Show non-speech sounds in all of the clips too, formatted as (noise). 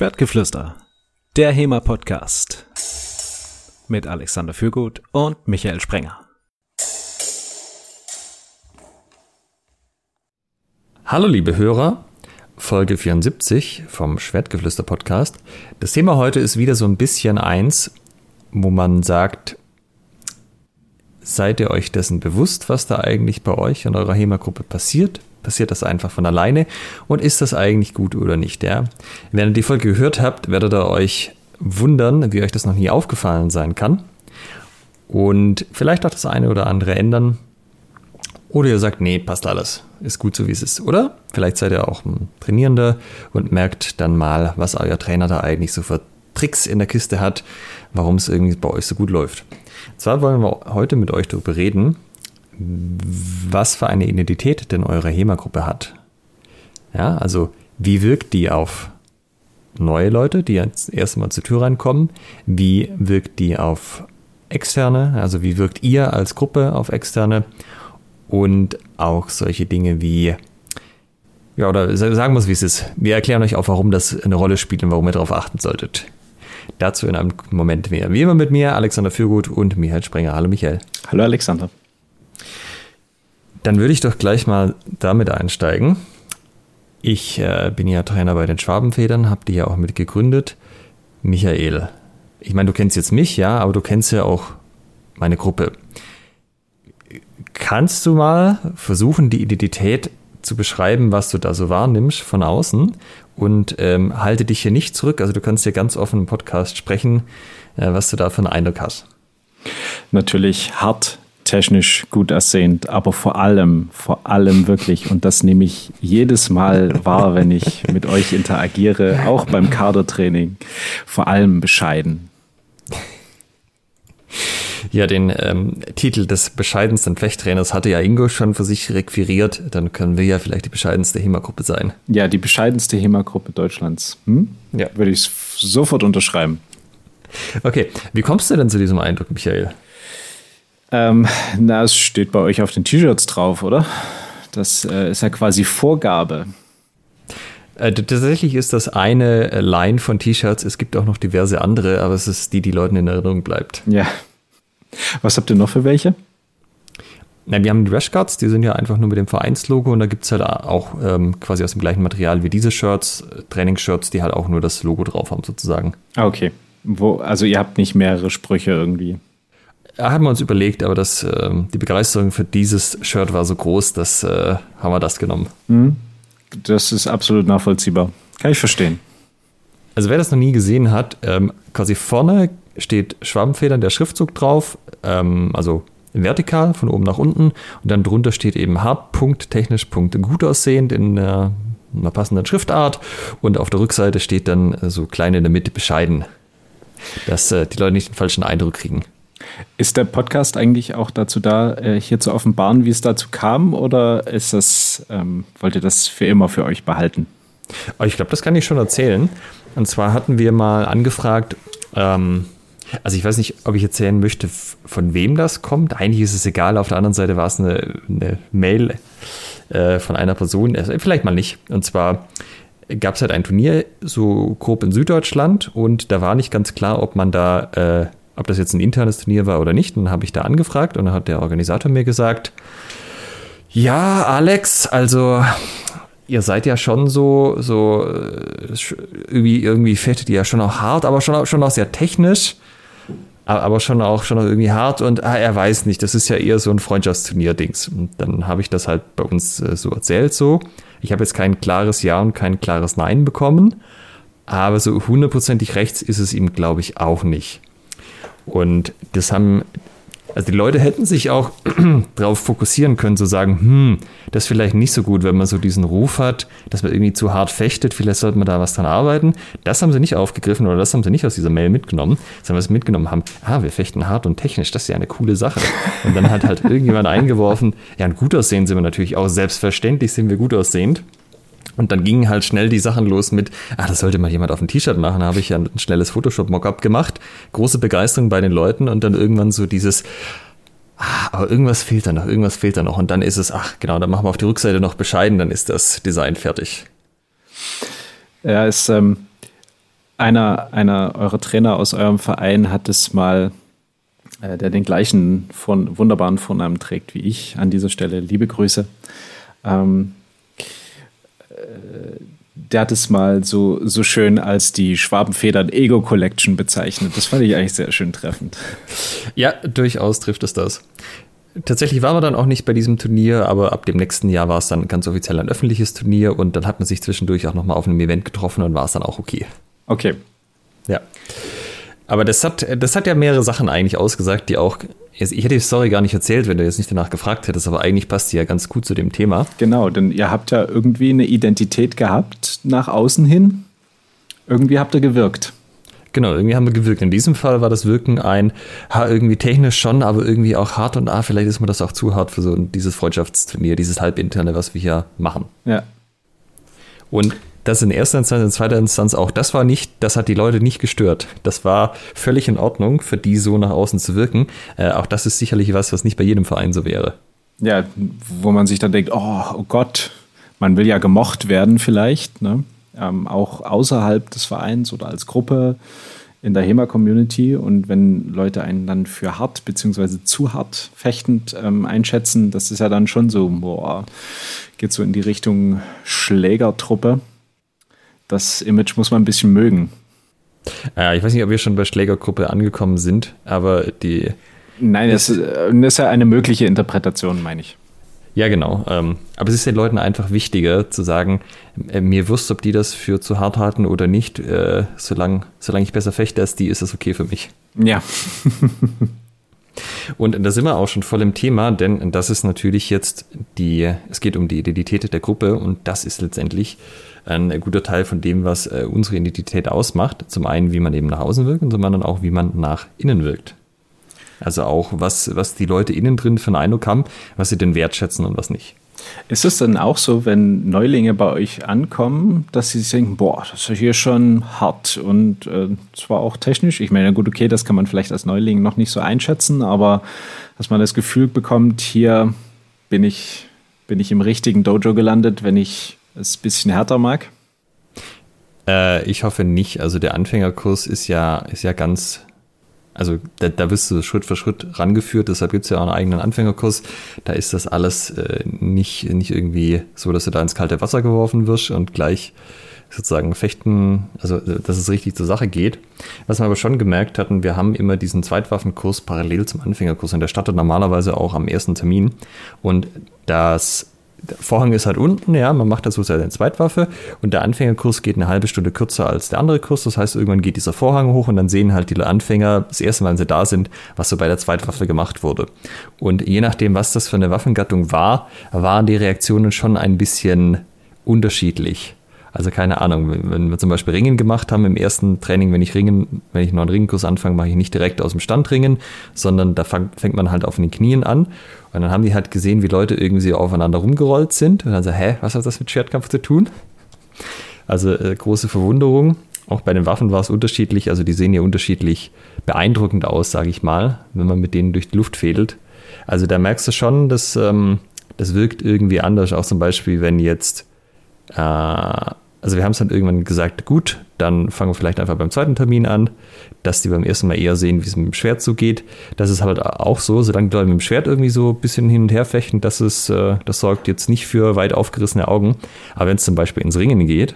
Schwertgeflüster, der HEMA-Podcast mit Alexander Fürgut und Michael Sprenger. Hallo liebe Hörer, Folge 74 vom Schwertgeflüster Podcast. Das Thema heute ist wieder so ein bisschen eins, wo man sagt, seid ihr euch dessen bewusst, was da eigentlich bei euch in eurer HEMA-Gruppe passiert? Passiert das einfach von alleine? Und ist das eigentlich gut oder nicht? Ja? Wenn ihr die Folge gehört habt, werdet ihr euch wundern, wie euch das noch nie aufgefallen sein kann. Und vielleicht auch das eine oder andere ändern. Oder ihr sagt, nee, passt alles, ist gut so wie es ist. Oder vielleicht seid ihr auch ein Trainierender und merkt dann mal, was euer Trainer da eigentlich so für Tricks in der Kiste hat, warum es irgendwie bei euch so gut läuft. Zwar wollen wir heute mit euch darüber reden, was für eine Identität denn eure HEMA-Gruppe hat. Ja, also wie wirkt die auf neue Leute, die jetzt erstmal zur Tür reinkommen? Wie wirkt die auf externe? Also wie wirkt ihr als Gruppe auf externe? Und auch solche Dinge wie, ja, oder sagen wir es, wie es ist. Wir erklären euch auch, warum das eine Rolle spielt und warum ihr darauf achten solltet. Dazu in einem Moment mehr. Wie immer mit mir, Alexander Fürgut und Michael Sprenger. Hallo Michael. Hallo Alexander. Dann würde ich doch gleich mal damit einsteigen. Ich äh, bin ja Trainer bei den Schwabenfedern, habe die ja auch mit gegründet. Michael, ich meine, du kennst jetzt mich, ja, aber du kennst ja auch meine Gruppe. Kannst du mal versuchen, die Identität zu beschreiben, was du da so wahrnimmst von außen und ähm, halte dich hier nicht zurück. Also du kannst hier ganz offen im Podcast sprechen, äh, was du da für einen Eindruck hast. Natürlich hart, technisch gut aussehend, aber vor allem, vor allem wirklich, und das nehme ich jedes Mal wahr, wenn ich mit euch interagiere, auch beim Kadertraining, vor allem bescheiden. Ja, den ähm, Titel des bescheidensten Fechttrainers hatte ja Ingo schon für sich requiriert. Dann können wir ja vielleicht die bescheidenste HEMA-Gruppe sein. Ja, die bescheidenste HEMA-Gruppe Deutschlands. Hm? Ja. Würde ich sofort unterschreiben. Okay, wie kommst du denn zu diesem Eindruck, Michael? Ähm, na, es steht bei euch auf den T-Shirts drauf, oder? Das äh, ist ja quasi Vorgabe. Äh, tatsächlich ist das eine äh, Line von T-Shirts. Es gibt auch noch diverse andere, aber es ist die, die Leuten in Erinnerung bleibt. Ja. Was habt ihr noch für welche? Na, wir haben die Rashguards, die sind ja einfach nur mit dem Vereinslogo und da gibt es halt auch ähm, quasi aus dem gleichen Material wie diese Shirts, äh, Trainingsshirts, die halt auch nur das Logo drauf haben, sozusagen. Ah, okay. Wo, also ihr habt nicht mehrere Sprüche irgendwie. Haben wir uns überlegt, aber das, äh, die Begeisterung für dieses Shirt war so groß, dass äh, haben wir das genommen. Mhm. Das ist absolut nachvollziehbar. Kann ich verstehen. Also wer das noch nie gesehen hat, ähm, quasi vorne steht Schwabenfedern, der Schriftzug drauf, ähm, also vertikal von oben nach unten und dann drunter steht eben Hardpunkt, technisch Punkt gut aussehend in äh, einer passenden Schriftart und auf der Rückseite steht dann so klein in der Mitte bescheiden, dass äh, die Leute nicht den falschen Eindruck kriegen. Ist der Podcast eigentlich auch dazu da, äh, hier zu offenbaren, wie es dazu kam, oder ist das, ähm, wollt ihr das für immer für euch behalten? Ich glaube, das kann ich schon erzählen. Und zwar hatten wir mal angefragt, ähm, also ich weiß nicht, ob ich erzählen möchte, von wem das kommt. Eigentlich ist es egal. Auf der anderen Seite war es eine, eine Mail äh, von einer Person, also vielleicht mal nicht. Und zwar gab es halt ein Turnier, so grob in Süddeutschland, und da war nicht ganz klar, ob man da äh, ob das jetzt ein internes Turnier war oder nicht. Und dann habe ich da angefragt und dann hat der Organisator mir gesagt, ja, Alex, also ihr seid ja schon so, so äh, irgendwie, irgendwie fettet ihr ja schon auch hart, aber schon, schon auch sehr technisch, aber schon auch, schon auch irgendwie hart und ah, er weiß nicht, das ist ja eher so ein Freundschaftsturnier-Dings. Und dann habe ich das halt bei uns äh, so erzählt so. Ich habe jetzt kein klares Ja und kein klares Nein bekommen, aber so hundertprozentig rechts ist es ihm, glaube ich, auch nicht. Und das haben, also die Leute hätten sich auch (clears throat) darauf fokussieren können, zu sagen, hm, das ist vielleicht nicht so gut, wenn man so diesen Ruf hat, dass man irgendwie zu hart fechtet, vielleicht sollte man da was dran arbeiten. Das haben sie nicht aufgegriffen oder das haben sie nicht aus dieser Mail mitgenommen, sondern was sie mitgenommen haben, ah, wir fechten hart und technisch, das ist ja eine coole Sache. Und dann hat halt (laughs) irgendjemand eingeworfen, ja, und gut aussehen sind wir natürlich auch, selbstverständlich sind wir gut aussehend. Und dann gingen halt schnell die Sachen los mit, ah, das sollte mal jemand auf ein T-Shirt machen. Da habe ich ja ein schnelles Photoshop-Mockup gemacht. Große Begeisterung bei den Leuten und dann irgendwann so dieses, ah, aber irgendwas fehlt da noch, irgendwas fehlt da noch. Und dann ist es, ach genau, dann machen wir auf die Rückseite noch bescheiden, dann ist das Design fertig. Ja, ist, ähm, einer, einer eurer Trainer aus eurem Verein hat es mal, äh, der den gleichen von, wunderbaren Vornamen trägt wie ich, an dieser Stelle liebe Grüße. Ähm, äh, der hat es mal so, so schön als die Schwabenfedern Ego Collection bezeichnet. Das fand ich eigentlich sehr schön treffend. Ja, durchaus trifft es das. Tatsächlich waren wir dann auch nicht bei diesem Turnier, aber ab dem nächsten Jahr war es dann ganz offiziell ein öffentliches Turnier und dann hat man sich zwischendurch auch nochmal auf einem Event getroffen und war es dann auch okay. Okay. Ja. Aber das hat, das hat ja mehrere Sachen eigentlich ausgesagt, die auch. Ich hätte die Story gar nicht erzählt, wenn du jetzt nicht danach gefragt hättest, aber eigentlich passt die ja ganz gut zu dem Thema. Genau, denn ihr habt ja irgendwie eine Identität gehabt nach außen hin. Irgendwie habt ihr gewirkt. Genau, irgendwie haben wir gewirkt. In diesem Fall war das Wirken ein, ha, irgendwie technisch schon, aber irgendwie auch hart und ah, vielleicht ist mir das auch zu hart für so dieses Freundschaftsturnier, dieses halbinterne, was wir hier machen. Ja. Und das in erster Instanz, in zweiter Instanz auch, das war nicht, das hat die Leute nicht gestört. Das war völlig in Ordnung, für die so nach außen zu wirken. Äh, auch das ist sicherlich was, was nicht bei jedem Verein so wäre. Ja, wo man sich dann denkt, oh, oh Gott, man will ja gemocht werden vielleicht, ne? ähm, auch außerhalb des Vereins oder als Gruppe in der HEMA-Community. Und wenn Leute einen dann für hart beziehungsweise zu hart fechtend ähm, einschätzen, das ist ja dann schon so, boah, geht so in die Richtung Schlägertruppe. Das Image muss man ein bisschen mögen. Äh, ich weiß nicht, ob wir schon bei Schlägergruppe angekommen sind, aber die. Nein, das, das ist ja eine mögliche Interpretation, meine ich. Ja, genau. Ähm, aber es ist den Leuten einfach wichtiger zu sagen, äh, mir wusst, ob die das für zu hart halten oder nicht. Äh, solange, solange ich besser fechte als die, ist das okay für mich. Ja. (laughs) Und da sind wir auch schon voll im Thema, denn das ist natürlich jetzt die, es geht um die Identität der Gruppe und das ist letztendlich ein guter Teil von dem, was äh, unsere Identität ausmacht. Zum einen, wie man eben nach außen wirkt und zum anderen auch, wie man nach innen wirkt. Also auch, was, was die Leute innen drin für einen Eindruck haben, was sie denn wertschätzen und was nicht. Ist es dann auch so, wenn Neulinge bei euch ankommen, dass sie denken, boah, das ist hier schon hart und äh, zwar auch technisch, ich meine, gut, okay, das kann man vielleicht als Neuling noch nicht so einschätzen, aber dass man das Gefühl bekommt, hier bin ich, bin ich im richtigen Dojo gelandet, wenn ich es ein bisschen härter mag? Äh, ich hoffe nicht. Also der Anfängerkurs ist ja, ist ja ganz also da, da wirst du Schritt für Schritt rangeführt, deshalb gibt es ja auch einen eigenen Anfängerkurs. Da ist das alles äh, nicht, nicht irgendwie so, dass du da ins kalte Wasser geworfen wirst und gleich sozusagen fechten, also äh, dass es richtig zur Sache geht. Was wir aber schon gemerkt hatten, wir haben immer diesen Zweitwaffenkurs parallel zum Anfängerkurs und der startet normalerweise auch am ersten Termin. Und das der Vorhang ist halt unten, ja, man macht dazu seine Zweitwaffe und der Anfängerkurs geht eine halbe Stunde kürzer als der andere Kurs. Das heißt, irgendwann geht dieser Vorhang hoch und dann sehen halt die Anfänger das erste Mal, wenn sie da sind, was so bei der Zweitwaffe gemacht wurde. Und je nachdem, was das für eine Waffengattung war, waren die Reaktionen schon ein bisschen unterschiedlich. Also keine Ahnung, wenn wir zum Beispiel Ringen gemacht haben im ersten Training, wenn ich Ringen, wenn ich einen neuen Ringenkurs anfange, mache ich nicht direkt aus dem Stand Ringen, sondern da fängt man halt auf den Knien an. Und dann haben die halt gesehen, wie Leute irgendwie aufeinander rumgerollt sind. Und dann so, hä, was hat das mit Schwertkampf zu tun? Also äh, große Verwunderung. Auch bei den Waffen war es unterschiedlich. Also die sehen ja unterschiedlich beeindruckend aus, sage ich mal, wenn man mit denen durch die Luft fädelt. Also da merkst du schon, dass ähm, das wirkt irgendwie anders. Auch zum Beispiel, wenn jetzt äh, also wir haben es dann irgendwann gesagt, gut, dann fangen wir vielleicht einfach beim zweiten Termin an, dass die beim ersten Mal eher sehen, wie es mit dem Schwert zugeht. Das ist halt auch so, solange die Leute mit dem Schwert irgendwie so ein bisschen hin und her fechten, das ist, äh, das sorgt jetzt nicht für weit aufgerissene Augen. Aber wenn es zum Beispiel ins Ringen geht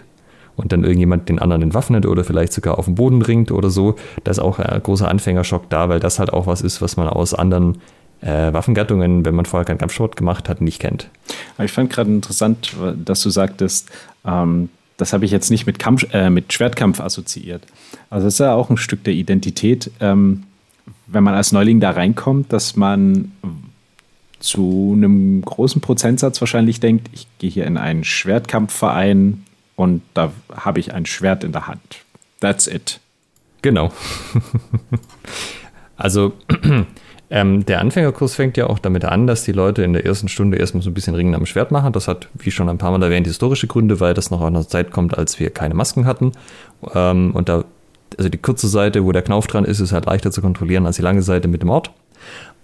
und dann irgendjemand den anderen entwaffnet oder vielleicht sogar auf den Boden ringt oder so, da ist auch ein großer Anfängerschock da, weil das halt auch was ist, was man aus anderen äh, Waffengattungen, wenn man vorher keinen Kampfsport gemacht hat, nicht kennt. ich fand gerade interessant, dass du sagtest, ähm, das habe ich jetzt nicht mit, Kampf, äh, mit Schwertkampf assoziiert. Also das ist ja auch ein Stück der Identität, ähm, wenn man als Neuling da reinkommt, dass man zu einem großen Prozentsatz wahrscheinlich denkt, ich gehe hier in einen Schwertkampfverein und da habe ich ein Schwert in der Hand. That's it. Genau. (laughs) also (clears throat) ähm, der Anfängerkurs fängt ja auch damit an, dass die Leute in der ersten Stunde erstmal so ein bisschen Ringen am Schwert machen. Das hat, wie schon ein paar Mal erwähnt, historische Gründe, weil das noch aus einer Zeit kommt, als wir keine Masken hatten. Ähm, und da, also die kurze Seite, wo der Knauf dran ist, ist halt leichter zu kontrollieren als die lange Seite mit dem Ort.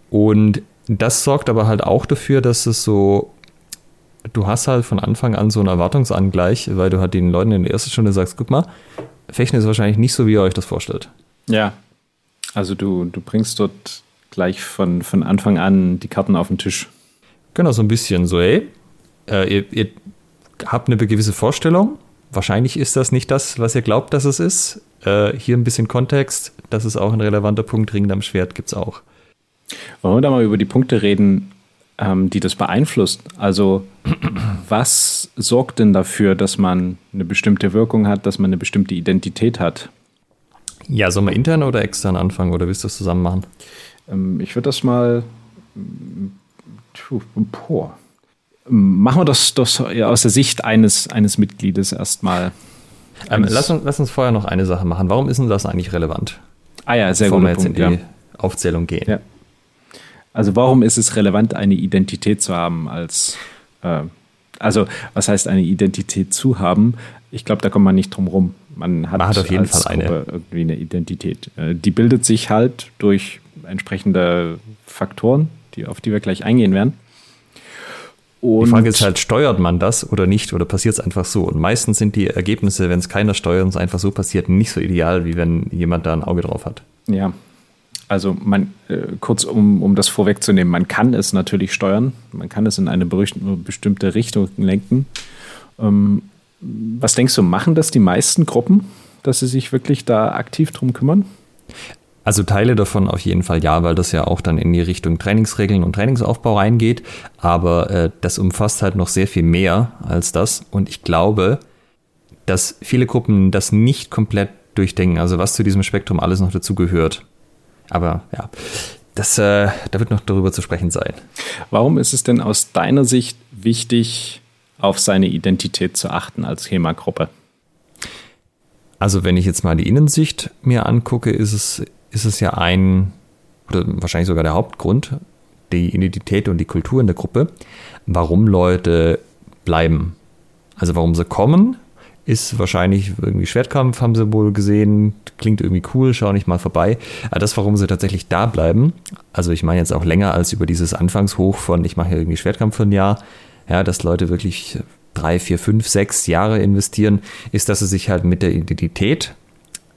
Und das sorgt aber halt auch dafür, dass es so du hast halt von Anfang an so einen Erwartungsangleich, weil du halt den Leuten in der ersten Stunde sagst, guck mal, Fechten ist wahrscheinlich nicht so, wie ihr euch das vorstellt. Ja. Also du, du bringst dort gleich von, von Anfang an die Karten auf den Tisch. Genau, so ein bisschen so, ey, äh, ihr, ihr habt eine gewisse Vorstellung. Wahrscheinlich ist das nicht das, was ihr glaubt, dass es ist. Äh, hier ein bisschen Kontext. Das ist auch ein relevanter Punkt. Ring am Schwert gibt es auch. Wollen wir da mal über die Punkte reden, ähm, die das beeinflusst? Also, (clears throat) was sorgt denn dafür, dass man eine bestimmte Wirkung hat, dass man eine bestimmte Identität hat? Ja, sollen wir intern oder extern anfangen oder willst du das zusammen machen? Ähm, ich würde das mal. Boah. Machen wir das, das aus der Sicht eines, eines Mitgliedes erstmal. Ähm, lass, uns, lass uns vorher noch eine Sache machen. Warum ist denn das eigentlich relevant? Ah ja, sehr Bevor gut. wir jetzt in die ja. Aufzählung gehen. Ja. Also warum ist es relevant, eine Identität zu haben als, äh, also was heißt eine Identität zu haben? Ich glaube, da kommt man nicht drum rum. Man hat, Man hat auf jeden Fall eine. Gruppe irgendwie eine Identität. Äh, die bildet sich halt durch entsprechende Faktoren, die, auf die wir gleich eingehen werden. Und Die Frage ist halt, steuert man das oder nicht oder passiert es einfach so? Und meistens sind die Ergebnisse, wenn es keiner steuert und es einfach so passiert, nicht so ideal, wie wenn jemand da ein Auge drauf hat. Ja, also man, äh, kurz um, um das vorwegzunehmen, man kann es natürlich steuern, man kann es in eine bestimmte Richtung lenken. Ähm, was denkst du, machen das die meisten Gruppen, dass sie sich wirklich da aktiv drum kümmern? Also Teile davon auf jeden Fall ja, weil das ja auch dann in die Richtung Trainingsregeln und Trainingsaufbau reingeht. Aber äh, das umfasst halt noch sehr viel mehr als das. Und ich glaube, dass viele Gruppen das nicht komplett durchdenken, also was zu diesem Spektrum alles noch dazugehört. Aber ja, das, äh, da wird noch darüber zu sprechen sein. Warum ist es denn aus deiner Sicht wichtig, auf seine Identität zu achten als HEMA-Gruppe? Also wenn ich jetzt mal die Innensicht mir angucke, ist es, ist es ja ein, oder wahrscheinlich sogar der Hauptgrund, die Identität und die Kultur in der Gruppe, warum Leute bleiben. Also warum sie kommen, ist wahrscheinlich irgendwie Schwertkampf, haben sie wohl gesehen, klingt irgendwie cool, schau nicht mal vorbei. Aber das, warum sie tatsächlich da bleiben, also ich meine jetzt auch länger als über dieses Anfangshoch von, ich mache hier irgendwie Schwertkampf für ein Jahr, ja, dass Leute wirklich drei, vier, fünf, sechs Jahre investieren, ist, dass sie sich halt mit der Identität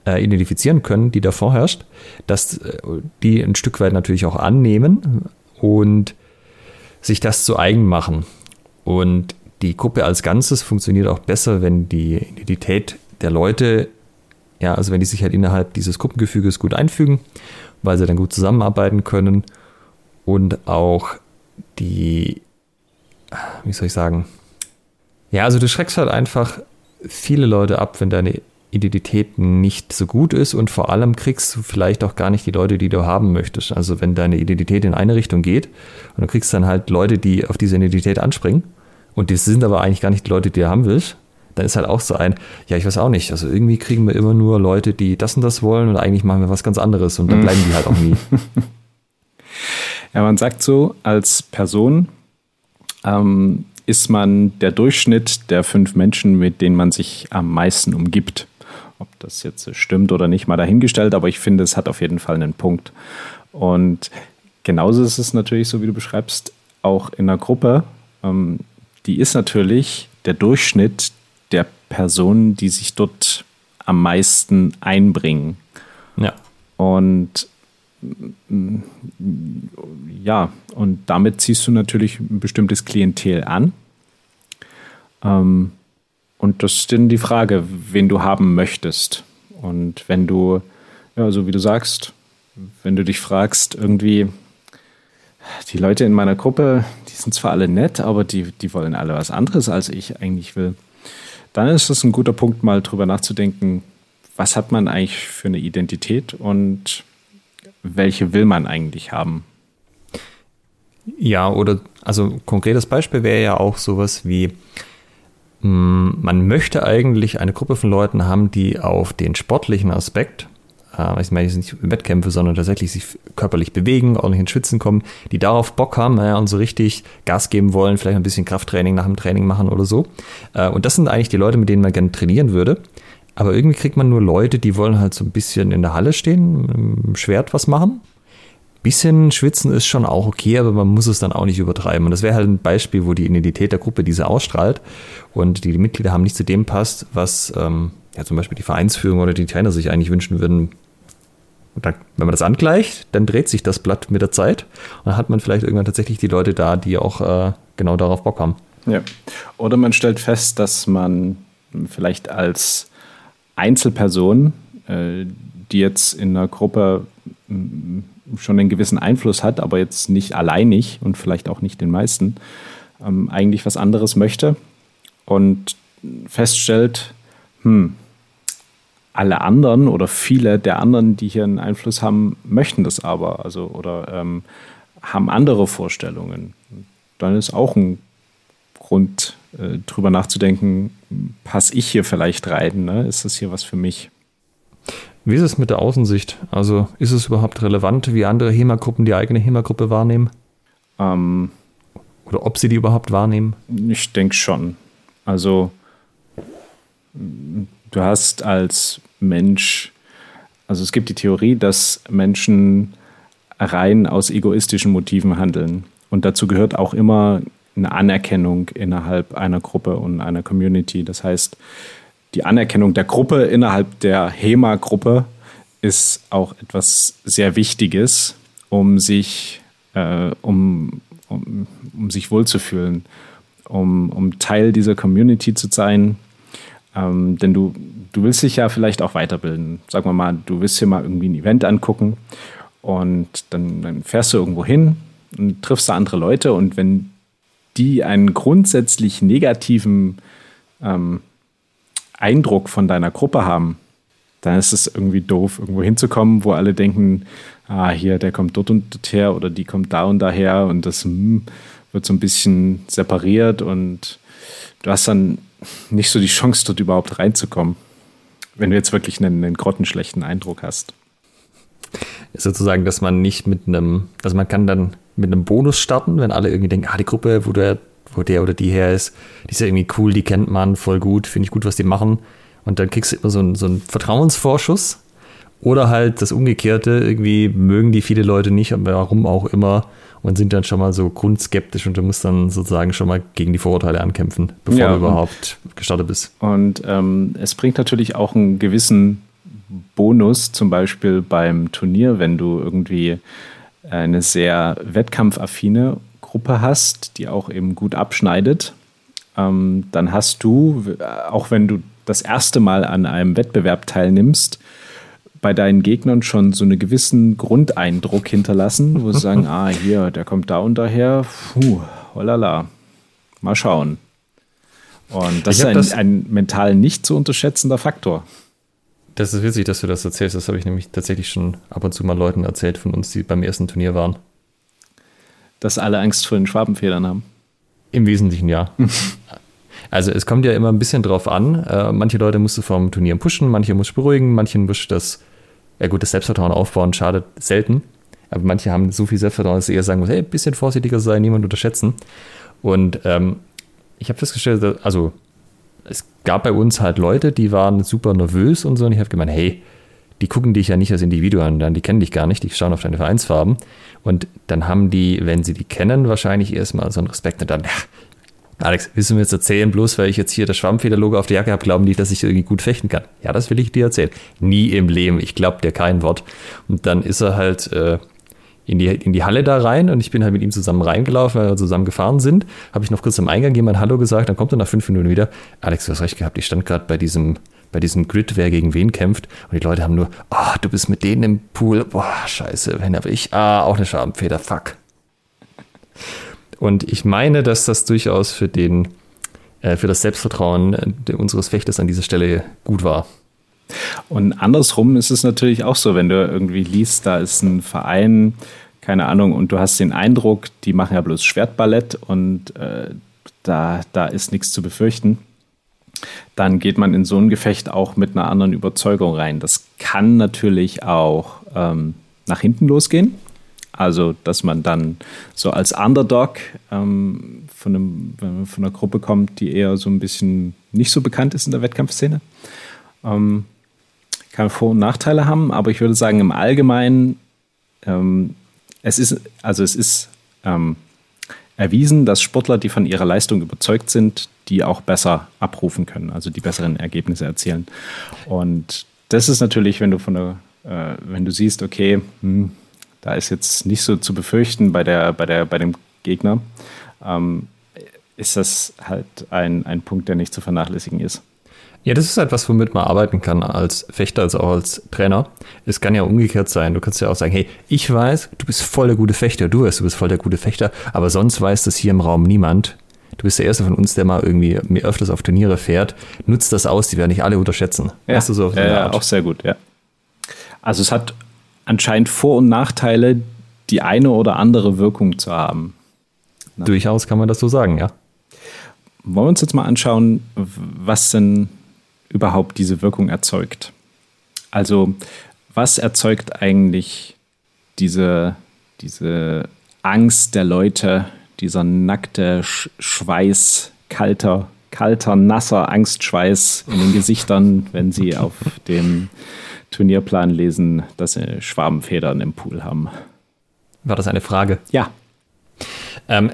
äh, identifizieren können, die da vorherrscht, dass äh, die ein Stück weit natürlich auch annehmen und sich das zu eigen machen. Und die Gruppe als Ganzes funktioniert auch besser, wenn die Identität der Leute, ja, also wenn die sich halt innerhalb dieses Gruppengefüges gut einfügen, weil sie dann gut zusammenarbeiten können und auch die, wie soll ich sagen, ja, also du schreckst halt einfach viele Leute ab, wenn deine Identität nicht so gut ist und vor allem kriegst du vielleicht auch gar nicht die Leute, die du haben möchtest. Also wenn deine Identität in eine Richtung geht und du kriegst dann halt Leute, die auf diese Identität anspringen und die sind aber eigentlich gar nicht die Leute, die du haben willst, dann ist halt auch so ein, ja, ich weiß auch nicht, also irgendwie kriegen wir immer nur Leute, die das und das wollen und eigentlich machen wir was ganz anderes und dann bleiben die halt auch nie. (laughs) Ja, man sagt so, als Person ähm, ist man der Durchschnitt der fünf Menschen, mit denen man sich am meisten umgibt. Ob das jetzt stimmt oder nicht, mal dahingestellt, aber ich finde, es hat auf jeden Fall einen Punkt. Und genauso ist es natürlich, so wie du beschreibst, auch in einer Gruppe. Ähm, die ist natürlich der Durchschnitt der Personen, die sich dort am meisten einbringen. Ja. Und mm, ja, und damit ziehst du natürlich ein bestimmtes Klientel an. Ähm, und das ist dann die Frage, wen du haben möchtest. Und wenn du, ja, so wie du sagst, wenn du dich fragst, irgendwie, die Leute in meiner Gruppe, die sind zwar alle nett, aber die, die wollen alle was anderes, als ich eigentlich will, dann ist das ein guter Punkt, mal drüber nachzudenken, was hat man eigentlich für eine Identität und welche will man eigentlich haben? Ja, oder also konkretes Beispiel wäre ja auch sowas wie, man möchte eigentlich eine Gruppe von Leuten haben, die auf den sportlichen Aspekt, äh, ich meine jetzt nicht Wettkämpfe, sondern tatsächlich sich körperlich bewegen, ordentlich ins Schwitzen kommen, die darauf Bock haben und so richtig Gas geben wollen, vielleicht ein bisschen Krafttraining nach dem Training machen oder so. Äh, und das sind eigentlich die Leute, mit denen man gerne trainieren würde. Aber irgendwie kriegt man nur Leute, die wollen halt so ein bisschen in der Halle stehen, mit dem Schwert was machen. Bisschen schwitzen ist schon auch okay, aber man muss es dann auch nicht übertreiben. Und das wäre halt ein Beispiel, wo die Identität der Gruppe diese ausstrahlt und die, Mitglieder haben nicht zu dem passt, was, ähm, ja zum Beispiel die Vereinsführung oder die Trainer sich eigentlich wünschen würden. Dann, wenn man das angleicht, dann dreht sich das Blatt mit der Zeit und dann hat man vielleicht irgendwann tatsächlich die Leute da, die auch äh, genau darauf Bock haben. Ja. Oder man stellt fest, dass man vielleicht als Einzelperson, äh, die jetzt in einer Gruppe schon einen gewissen Einfluss hat, aber jetzt nicht alleinig und vielleicht auch nicht den meisten, ähm, eigentlich was anderes möchte und feststellt, hm, alle anderen oder viele der anderen, die hier einen Einfluss haben, möchten das aber, also oder ähm, haben andere Vorstellungen. Dann ist auch ein Grund, äh, drüber nachzudenken, passe ich hier vielleicht rein? Ne? Ist das hier was für mich? Wie ist es mit der Außensicht? Also ist es überhaupt relevant, wie andere HEMA-Gruppen die eigene HEMA-Gruppe wahrnehmen? Ähm, Oder ob sie die überhaupt wahrnehmen? Ich denke schon. Also du hast als Mensch, also es gibt die Theorie, dass Menschen rein aus egoistischen Motiven handeln. Und dazu gehört auch immer eine Anerkennung innerhalb einer Gruppe und einer Community. Das heißt, die Anerkennung der Gruppe innerhalb der HEMA-Gruppe ist auch etwas sehr Wichtiges, um sich, äh, um, um, um sich wohlzufühlen, um, um Teil dieser Community zu sein. Ähm, denn du, du willst dich ja vielleicht auch weiterbilden. Sagen wir mal, du willst dir mal irgendwie ein Event angucken und dann, dann fährst du irgendwo hin und triffst da andere Leute und wenn die einen grundsätzlich negativen ähm, Eindruck von deiner Gruppe haben, dann ist es irgendwie doof, irgendwo hinzukommen, wo alle denken, ah, hier, der kommt dort und dort her oder die kommt da und daher und das hm, wird so ein bisschen separiert und du hast dann nicht so die Chance, dort überhaupt reinzukommen, wenn du jetzt wirklich einen, einen grottenschlechten Eindruck hast. Sozusagen, dass man nicht mit einem, also man kann dann mit einem Bonus starten, wenn alle irgendwie denken, ah, die Gruppe, wo der, wo der oder die her ist, die ist ja irgendwie cool, die kennt man voll gut, finde ich gut, was die machen. Und dann kriegst du immer so einen, so einen Vertrauensvorschuss. Oder halt das Umgekehrte, irgendwie mögen die viele Leute nicht, warum auch immer, und sind dann schon mal so grundskeptisch und du musst dann sozusagen schon mal gegen die Vorurteile ankämpfen, bevor ja, du überhaupt gestartet bist. Und ähm, es bringt natürlich auch einen gewissen Bonus, zum Beispiel beim Turnier, wenn du irgendwie eine sehr wettkampfaffine Gruppe hast, die auch eben gut abschneidet, ähm, dann hast du, auch wenn du das erste Mal an einem Wettbewerb teilnimmst, bei deinen Gegnern schon so einen gewissen Grundeindruck hinterlassen, wo sie sagen, (laughs) ah, hier, der kommt da und daher, puh, holala, mal schauen. Und das ist ein, das ein mental nicht zu unterschätzender Faktor. Das ist witzig, dass du das erzählst. Das habe ich nämlich tatsächlich schon ab und zu mal Leuten erzählt von uns, die beim ersten Turnier waren. Dass alle Angst vor den Schwabenfedern haben. Im Wesentlichen ja. (laughs) also es kommt ja immer ein bisschen drauf an. Äh, manche Leute musst du vom Turnier pushen, manche musst du beruhigen, manche musst du das, ja gut, das Selbstvertrauen aufbauen, schadet selten. Aber manche haben so viel Selbstvertrauen, dass sie eher sagen muss, hey, ein bisschen vorsichtiger sein, niemand unterschätzen. Und ähm, ich habe festgestellt, also es gab bei uns halt Leute, die waren super nervös und so. Und ich habe gemeint, hey, die gucken dich ja nicht als Individuum an, die kennen dich gar nicht, die schauen auf deine Vereinsfarben. Und dann haben die, wenn sie die kennen, wahrscheinlich erstmal so einen Respekt und dann, ja, Alex, willst du mir jetzt erzählen, bloß weil ich jetzt hier das Schwammfederlogo auf der Jacke habe, glauben die, dass ich irgendwie gut fechten kann? Ja, das will ich dir erzählen. Nie im Leben, ich glaube dir kein Wort. Und dann ist er halt, äh, in die, in die Halle da rein und ich bin halt mit ihm zusammen reingelaufen, weil wir zusammen gefahren sind. Habe ich noch kurz am Eingang jemand Hallo gesagt, dann kommt er nach fünf Minuten wieder. Alex, du hast recht gehabt, ich stand gerade bei diesem, bei diesem Grid, wer gegen wen kämpft und die Leute haben nur, oh, du bist mit denen im Pool, boah, scheiße, wenn aber ich, ah, auch eine Schabenfeder, fuck. Und ich meine, dass das durchaus für den, äh, für das Selbstvertrauen äh, unseres Fechters an dieser Stelle gut war. Und andersrum ist es natürlich auch so, wenn du irgendwie liest, da ist ein Verein, keine Ahnung, und du hast den Eindruck, die machen ja bloß Schwertballett und äh, da, da ist nichts zu befürchten, dann geht man in so ein Gefecht auch mit einer anderen Überzeugung rein. Das kann natürlich auch ähm, nach hinten losgehen. Also, dass man dann so als Underdog ähm, von, einem, von einer Gruppe kommt, die eher so ein bisschen nicht so bekannt ist in der Wettkampfszene. Ähm, kann Vor- und Nachteile haben, aber ich würde sagen, im Allgemeinen, ähm, es ist, also es ist, ähm, erwiesen, dass Sportler, die von ihrer Leistung überzeugt sind, die auch besser abrufen können, also die besseren Ergebnisse erzielen. Und das ist natürlich, wenn du von der, äh, wenn du siehst, okay, hm, da ist jetzt nicht so zu befürchten bei der, bei der, bei dem Gegner, ähm, ist das halt ein, ein Punkt, der nicht zu vernachlässigen ist. Ja, das ist etwas, womit man arbeiten kann als Fechter, also auch als Trainer. Es kann ja umgekehrt sein. Du kannst ja auch sagen, hey, ich weiß, du bist voll der gute Fechter, du weißt, du bist voll der gute Fechter, aber sonst weiß das hier im Raum niemand. Du bist der Erste von uns, der mal irgendwie mir öfters auf Turniere fährt. Nutzt das aus, die werden nicht alle unterschätzen. Ja, weißt du, so ja, auch sehr gut, ja. Also es hat anscheinend Vor- und Nachteile, die eine oder andere Wirkung zu haben. Na. Durchaus kann man das so sagen, ja. Wollen wir uns jetzt mal anschauen, was denn überhaupt diese Wirkung erzeugt. Also was erzeugt eigentlich diese, diese Angst der Leute, dieser nackte Schweiß, kalter, kalter, nasser Angstschweiß in den Gesichtern, wenn sie auf dem Turnierplan lesen, dass sie Schwabenfedern im Pool haben. War das eine Frage? Ja. Ähm,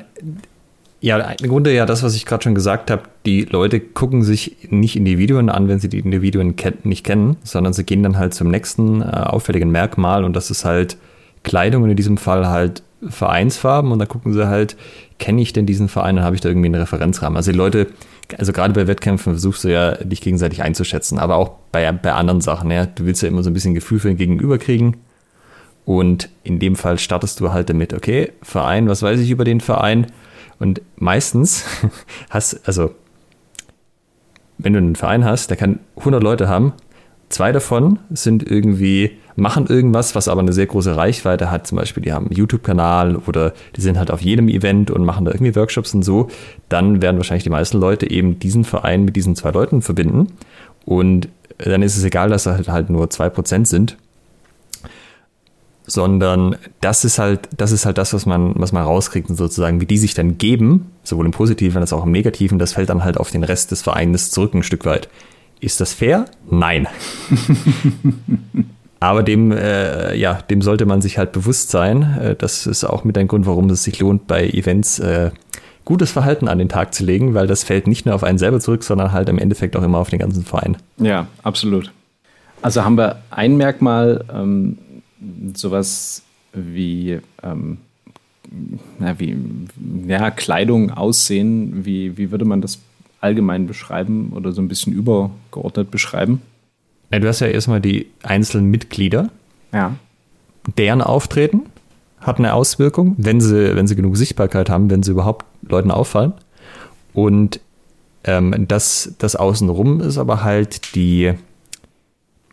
ja, im Grunde ja das, was ich gerade schon gesagt habe. Die Leute gucken sich nicht Individuen an, wenn sie die Individuen ken nicht kennen, sondern sie gehen dann halt zum nächsten äh, auffälligen Merkmal und das ist halt Kleidung und in diesem Fall halt Vereinsfarben und da gucken sie halt, kenne ich denn diesen Verein und habe ich da irgendwie einen Referenzrahmen. Also die Leute, also gerade bei Wettkämpfen versuchst du ja, dich gegenseitig einzuschätzen, aber auch bei, bei anderen Sachen. Ja. Du willst ja immer so ein bisschen Gefühl für den Gegenüber kriegen. Und in dem Fall startest du halt damit, okay, Verein, was weiß ich über den Verein? Und meistens (laughs) hast, also, wenn du einen Verein hast, der kann 100 Leute haben, zwei davon sind irgendwie, machen irgendwas, was aber eine sehr große Reichweite hat. Zum Beispiel, die haben einen YouTube-Kanal oder die sind halt auf jedem Event und machen da irgendwie Workshops und so. Dann werden wahrscheinlich die meisten Leute eben diesen Verein mit diesen zwei Leuten verbinden. Und dann ist es egal, dass da halt nur zwei Prozent sind sondern das ist halt, das ist halt das, was man, was man rauskriegt und sozusagen, wie die sich dann geben, sowohl im Positiven als auch im Negativen, das fällt dann halt auf den Rest des Vereins zurück ein Stück weit. Ist das fair? Nein. (laughs) Aber dem, äh, ja, dem sollte man sich halt bewusst sein. Äh, das ist auch mit ein Grund, warum es sich lohnt, bei Events äh, gutes Verhalten an den Tag zu legen, weil das fällt nicht nur auf einen selber zurück, sondern halt im Endeffekt auch immer auf den ganzen Verein. Ja, absolut. Also haben wir ein Merkmal, ähm, sowas wie, ähm, na, wie ja, Kleidung, Aussehen, wie, wie würde man das allgemein beschreiben oder so ein bisschen übergeordnet beschreiben? Ja, du hast ja erstmal die einzelnen Mitglieder. Ja. Deren Auftreten hat eine Auswirkung, wenn sie, wenn sie genug Sichtbarkeit haben, wenn sie überhaupt Leuten auffallen. Und ähm, das, das Außenrum ist aber halt die,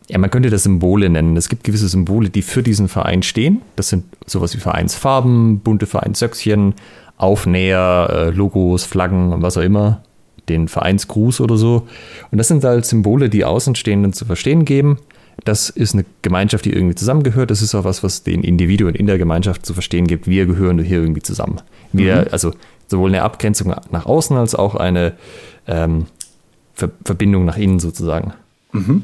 ja, man könnte das Symbole nennen. Es gibt gewisse Symbole, die für diesen Verein stehen. Das sind sowas wie Vereinsfarben, bunte Vereinssöckchen, Aufnäher, äh, Logos, Flaggen und was auch immer, den Vereinsgruß oder so. Und das sind halt Symbole, die Außenstehenden zu verstehen geben. Das ist eine Gemeinschaft, die irgendwie zusammengehört. Das ist auch was, was den Individuen in der Gemeinschaft zu verstehen gibt. Wir gehören hier irgendwie zusammen. Wir, mhm. also sowohl eine Abgrenzung nach außen als auch eine ähm, Ver Verbindung nach innen sozusagen. Mhm.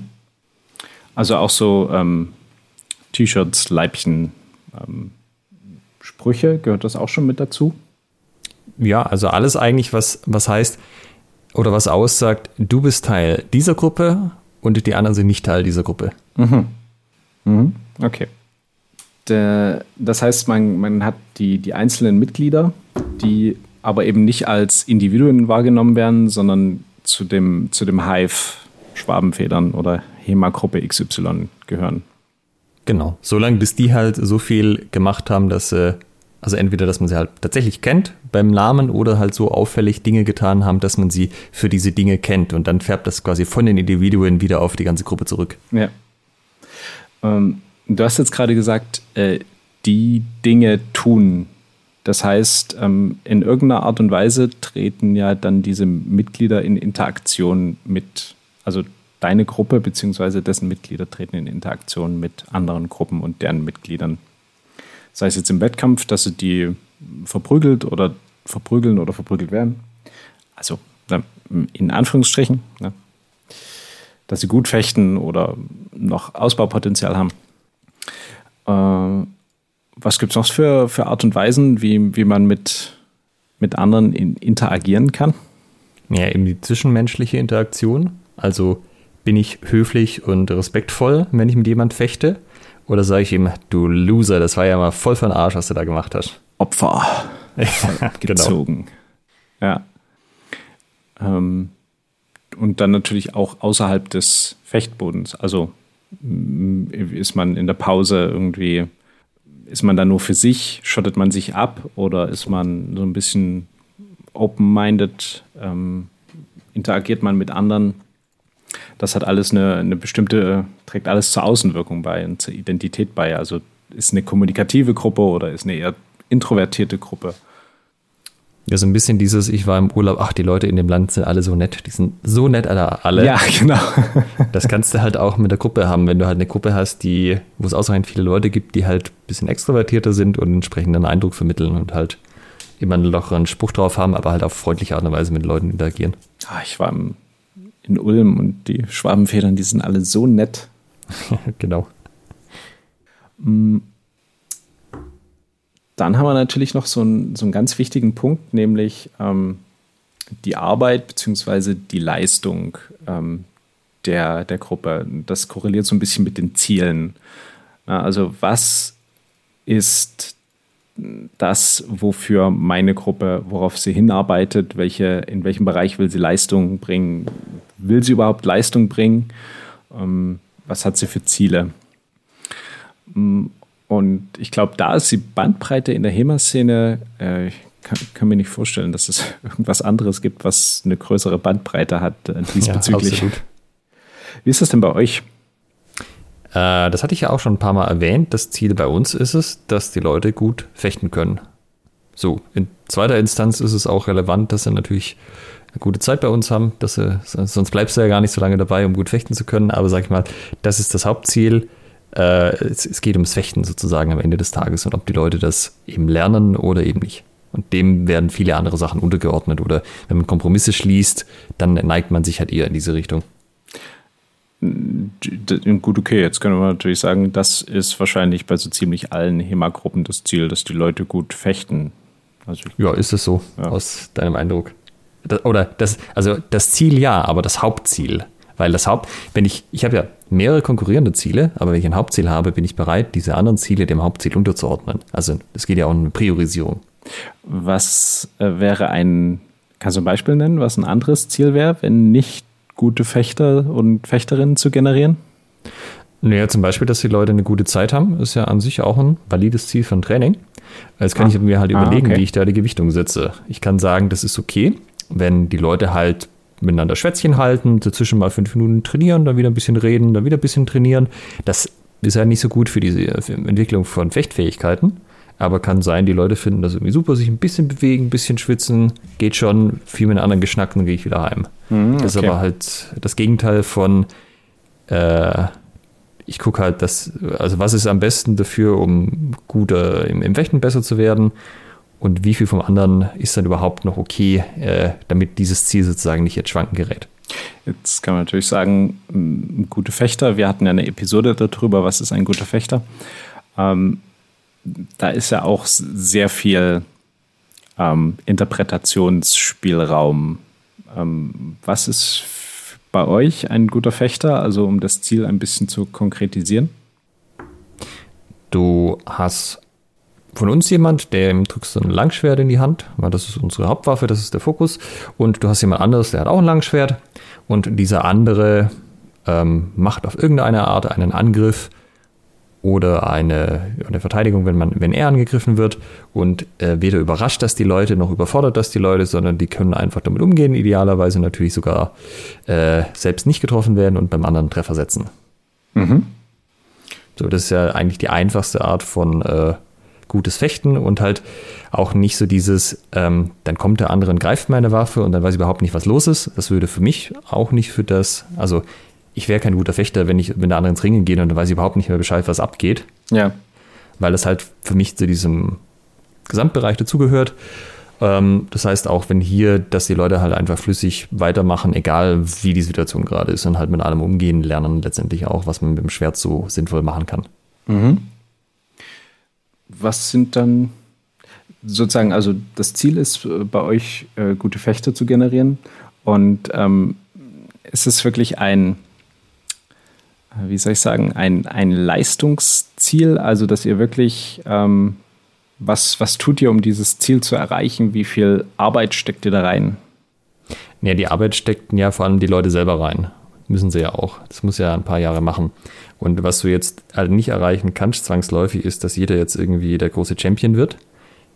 Also auch so ähm, T-Shirts, Leibchen, ähm, Sprüche, gehört das auch schon mit dazu? Ja, also alles eigentlich, was, was heißt oder was aussagt, du bist Teil dieser Gruppe und die anderen sind nicht Teil dieser Gruppe. Mhm. Mhm. Okay. Der, das heißt, man, man hat die, die einzelnen Mitglieder, die aber eben nicht als Individuen wahrgenommen werden, sondern zu dem, zu dem Hive Schwabenfedern oder HEMA-Gruppe XY gehören. Genau, solange bis die halt so viel gemacht haben, dass äh, also entweder, dass man sie halt tatsächlich kennt beim Namen oder halt so auffällig Dinge getan haben, dass man sie für diese Dinge kennt. Und dann färbt das quasi von den Individuen wieder auf die ganze Gruppe zurück. Ja. Ähm, du hast jetzt gerade gesagt, äh, die Dinge tun. Das heißt, ähm, in irgendeiner Art und Weise treten ja dann diese Mitglieder in Interaktion mit, also deine Gruppe bzw. dessen Mitglieder treten in Interaktion mit anderen Gruppen und deren Mitgliedern. Sei es jetzt im Wettkampf, dass sie die verprügelt oder verprügeln oder verprügelt werden. Also in Anführungsstrichen, dass sie gut fechten oder noch Ausbaupotenzial haben. Äh, was gibt es noch für, für Art und Weisen, wie, wie man mit, mit anderen in, interagieren kann? Ja, eben die zwischenmenschliche Interaktion. Also bin ich höflich und respektvoll, wenn ich mit jemand fechte? Oder sage ich ihm, du Loser, das war ja mal voll von Arsch, was du da gemacht hast? Opfer. (laughs) Ja, (laughs) gezogen. Genau. Ja. Ähm, und dann natürlich auch außerhalb des Fechtbodens. Also ist man in der Pause irgendwie, ist man da nur für sich, schottet man sich ab oder ist man so ein bisschen open-minded, ähm, interagiert man mit anderen? Das hat alles eine, eine bestimmte, trägt alles zur Außenwirkung bei und zur Identität bei. Also ist eine kommunikative Gruppe oder ist eine eher introvertierte Gruppe. Ja, so ein bisschen dieses, ich war im Urlaub, ach, die Leute in dem Land sind alle so nett, die sind so nett alle. Ja, genau. (laughs) das kannst du halt auch mit der Gruppe haben, wenn du halt eine Gruppe hast, die, wo es ausreichend viele Leute gibt, die halt ein bisschen extrovertierter sind und entsprechend einen Eindruck vermitteln und halt immer einen lockeren Spruch drauf haben, aber halt auf freundliche Art und Weise mit Leuten interagieren. Ah, ich war in Ulm und die Schwabenfedern, die sind alle so nett. (laughs) genau. Mm. Dann haben wir natürlich noch so einen, so einen ganz wichtigen Punkt, nämlich ähm, die Arbeit bzw. die Leistung ähm, der, der Gruppe. Das korreliert so ein bisschen mit den Zielen. Also was ist das, wofür meine Gruppe, worauf sie hinarbeitet, welche, in welchem Bereich will sie Leistung bringen, will sie überhaupt Leistung bringen, ähm, was hat sie für Ziele. Mm, und ich glaube, da ist die Bandbreite in der HEMA-Szene, äh, ich kann, kann, mir nicht vorstellen, dass es (laughs) irgendwas anderes gibt, was eine größere Bandbreite hat äh, diesbezüglich. Ja, Wie ist das denn bei euch? Äh, das hatte ich ja auch schon ein paar Mal erwähnt. Das Ziel bei uns ist es, dass die Leute gut fechten können. So, in zweiter Instanz ist es auch relevant, dass sie natürlich eine gute Zeit bei uns haben, dass sie, sonst bleibst du ja gar nicht so lange dabei, um gut fechten zu können. Aber sag ich mal, das ist das Hauptziel äh, es, es, geht ums Fechten sozusagen am Ende des Tages und ob die Leute das eben lernen oder eben nicht. Und dem werden viele andere Sachen untergeordnet. Oder wenn man Kompromisse schließt, dann neigt man sich halt eher in diese Richtung. Gut, okay, jetzt können wir natürlich sagen, das ist wahrscheinlich bei so ziemlich allen HEMA-Gruppen das Ziel, dass die Leute gut fechten. Also ja, ist es so, ja. aus deinem Eindruck. Das, oder das, also das Ziel ja, aber das Hauptziel weil das Haupt, wenn ich, ich habe ja mehrere konkurrierende Ziele, aber wenn ich ein Hauptziel habe, bin ich bereit, diese anderen Ziele dem Hauptziel unterzuordnen. Also es geht ja auch um eine Priorisierung. Was äh, wäre ein, kannst du ein Beispiel nennen, was ein anderes Ziel wäre, wenn nicht gute Fechter und Fechterinnen zu generieren? Naja, zum Beispiel, dass die Leute eine gute Zeit haben, ist ja an sich auch ein valides Ziel von Training. Jetzt kann ah. ich mir halt ah, überlegen, ah, okay. wie ich da die Gewichtung setze. Ich kann sagen, das ist okay, wenn die Leute halt miteinander Schwätzchen halten, dazwischen mal fünf Minuten trainieren, dann wieder ein bisschen reden, dann wieder ein bisschen trainieren. Das ist ja nicht so gut für die Entwicklung von Fechtfähigkeiten. Aber kann sein, die Leute finden das irgendwie super, sich ein bisschen bewegen, ein bisschen schwitzen, geht schon, viel mit anderen geschnackt und gehe ich wieder heim. Mhm, okay. Das ist aber halt das Gegenteil von, äh, ich gucke halt, das, also was ist am besten dafür, um gut äh, im, im Fechten besser zu werden und wie viel vom anderen ist dann überhaupt noch okay, äh, damit dieses Ziel sozusagen nicht jetzt schwanken gerät. Jetzt kann man natürlich sagen, gute Fechter, wir hatten ja eine Episode darüber, was ist ein guter Fechter. Ähm, da ist ja auch sehr viel ähm, Interpretationsspielraum. Ähm, was ist bei euch ein guter Fechter, also um das Ziel ein bisschen zu konkretisieren? Du hast von uns jemand, der drückst so ein Langschwert in die Hand, weil das ist unsere Hauptwaffe, das ist der Fokus. Und du hast jemand anderes, der hat auch ein Langschwert. Und dieser andere ähm, macht auf irgendeine Art einen Angriff oder eine, eine Verteidigung, wenn, man, wenn er angegriffen wird. Und äh, weder überrascht das die Leute, noch überfordert das die Leute, sondern die können einfach damit umgehen, idealerweise natürlich sogar äh, selbst nicht getroffen werden und beim anderen Treffer setzen. Mhm. So, das ist ja eigentlich die einfachste Art von äh, gutes Fechten und halt auch nicht so dieses, ähm, dann kommt der andere und greift meine Waffe und dann weiß ich überhaupt nicht, was los ist. Das würde für mich auch nicht für das, also ich wäre kein guter Fechter, wenn ich mit der anderen ins Ringen gehe und dann weiß ich überhaupt nicht mehr Bescheid, was abgeht. Ja. Weil das halt für mich zu diesem Gesamtbereich dazugehört. Ähm, das heißt auch, wenn hier, dass die Leute halt einfach flüssig weitermachen, egal wie die Situation gerade ist und halt mit allem umgehen, lernen letztendlich auch, was man mit dem Schwert so sinnvoll machen kann. Mhm was sind dann, sozusagen, also das Ziel ist äh, bei euch, äh, gute Fechter zu generieren. Und ähm, ist es wirklich ein, wie soll ich sagen, ein, ein Leistungsziel, also dass ihr wirklich, ähm, was, was tut ihr, um dieses Ziel zu erreichen? Wie viel Arbeit steckt ihr da rein? Ja, die Arbeit steckten ja vor allem die Leute selber rein. Müssen sie ja auch. Das muss ja ein paar Jahre machen. Und was du jetzt halt nicht erreichen kannst, zwangsläufig, ist, dass jeder jetzt irgendwie der große Champion wird.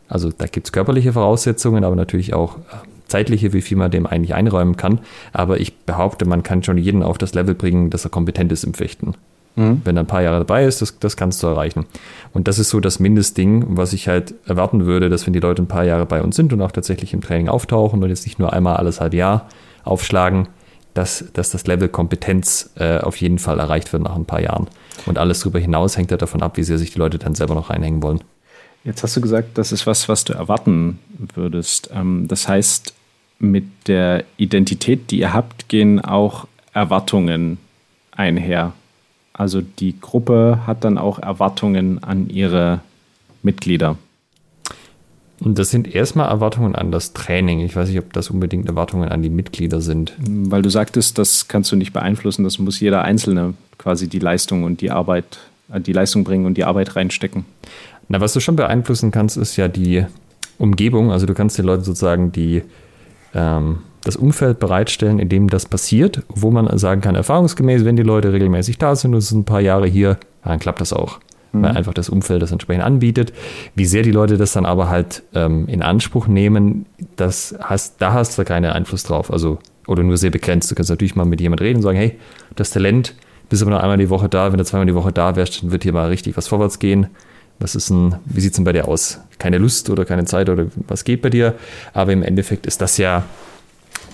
Also da gibt es körperliche Voraussetzungen, aber natürlich auch äh, zeitliche, wie viel man dem eigentlich einräumen kann. Aber ich behaupte, man kann schon jeden auf das Level bringen, dass er kompetent ist im Fechten. Mhm. Wenn er ein paar Jahre dabei ist, das, das kannst du erreichen. Und das ist so das Mindestding, was ich halt erwarten würde, dass wenn die Leute ein paar Jahre bei uns sind und auch tatsächlich im Training auftauchen und jetzt nicht nur einmal alles halb Jahr aufschlagen, dass, dass das Level Kompetenz äh, auf jeden Fall erreicht wird nach ein paar Jahren. Und alles darüber hinaus hängt ja davon ab, wie sehr sich die Leute dann selber noch reinhängen wollen. Jetzt hast du gesagt, das ist was, was du erwarten würdest. Ähm, das heißt, mit der Identität, die ihr habt, gehen auch Erwartungen einher. Also die Gruppe hat dann auch Erwartungen an ihre Mitglieder. Und das sind erstmal Erwartungen an das Training. Ich weiß nicht, ob das unbedingt Erwartungen an die Mitglieder sind. Weil du sagtest, das kannst du nicht beeinflussen. Das muss jeder Einzelne quasi die Leistung und die Arbeit, äh, die Leistung bringen und die Arbeit reinstecken. Na, was du schon beeinflussen kannst, ist ja die Umgebung. Also du kannst den Leuten sozusagen die, ähm, das Umfeld bereitstellen, in dem das passiert, wo man sagen kann, erfahrungsgemäß, wenn die Leute regelmäßig da sind und es sind ein paar Jahre hier, dann klappt das auch mhm. weil einfach das Umfeld das entsprechend anbietet. Wie sehr die Leute das dann aber halt ähm, in Anspruch nehmen, das hast, da hast du keinen Einfluss drauf. Also, oder nur sehr begrenzt. Du kannst natürlich mal mit jemandem reden und sagen, hey, das Talent, bist aber nur einmal die Woche da, wenn du zweimal die Woche da wärst, dann wird hier mal richtig was vorwärts gehen. Was ist denn, wie sieht es denn bei dir aus? Keine Lust oder keine Zeit oder was geht bei dir? Aber im Endeffekt ist das ja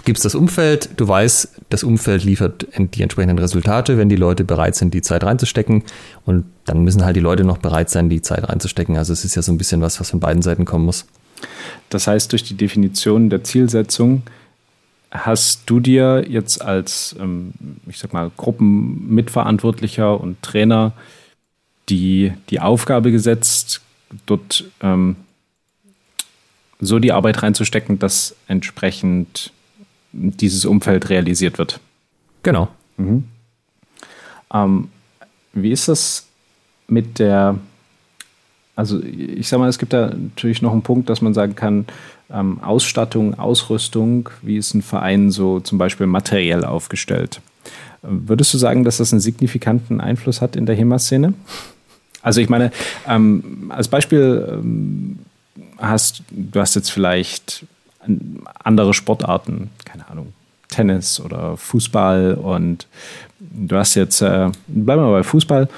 gibt es das Umfeld, du weißt, das Umfeld liefert die entsprechenden Resultate, wenn die Leute bereit sind, die Zeit reinzustecken. Und dann müssen halt die Leute noch bereit sein, die Zeit reinzustecken. Also es ist ja so ein bisschen was, was von beiden Seiten kommen muss. Das heißt, durch die Definition der Zielsetzung hast du dir jetzt als, ähm, ich sag mal, Gruppenmitverantwortlicher und Trainer die, die Aufgabe gesetzt, dort ähm, so die Arbeit reinzustecken, dass entsprechend dieses Umfeld realisiert wird. Genau. Mhm. Ähm, wie ist das mit der, also ich sag mal, es gibt da natürlich noch einen Punkt, dass man sagen kann, ähm, Ausstattung, Ausrüstung, wie ist ein Verein so zum Beispiel materiell aufgestellt? Würdest du sagen, dass das einen signifikanten Einfluss hat in der HEMA-Szene? Also ich meine, ähm, als Beispiel ähm, hast du hast jetzt vielleicht andere Sportarten, keine Ahnung, Tennis oder Fußball und du hast jetzt, äh, bleiben wir mal bei Fußball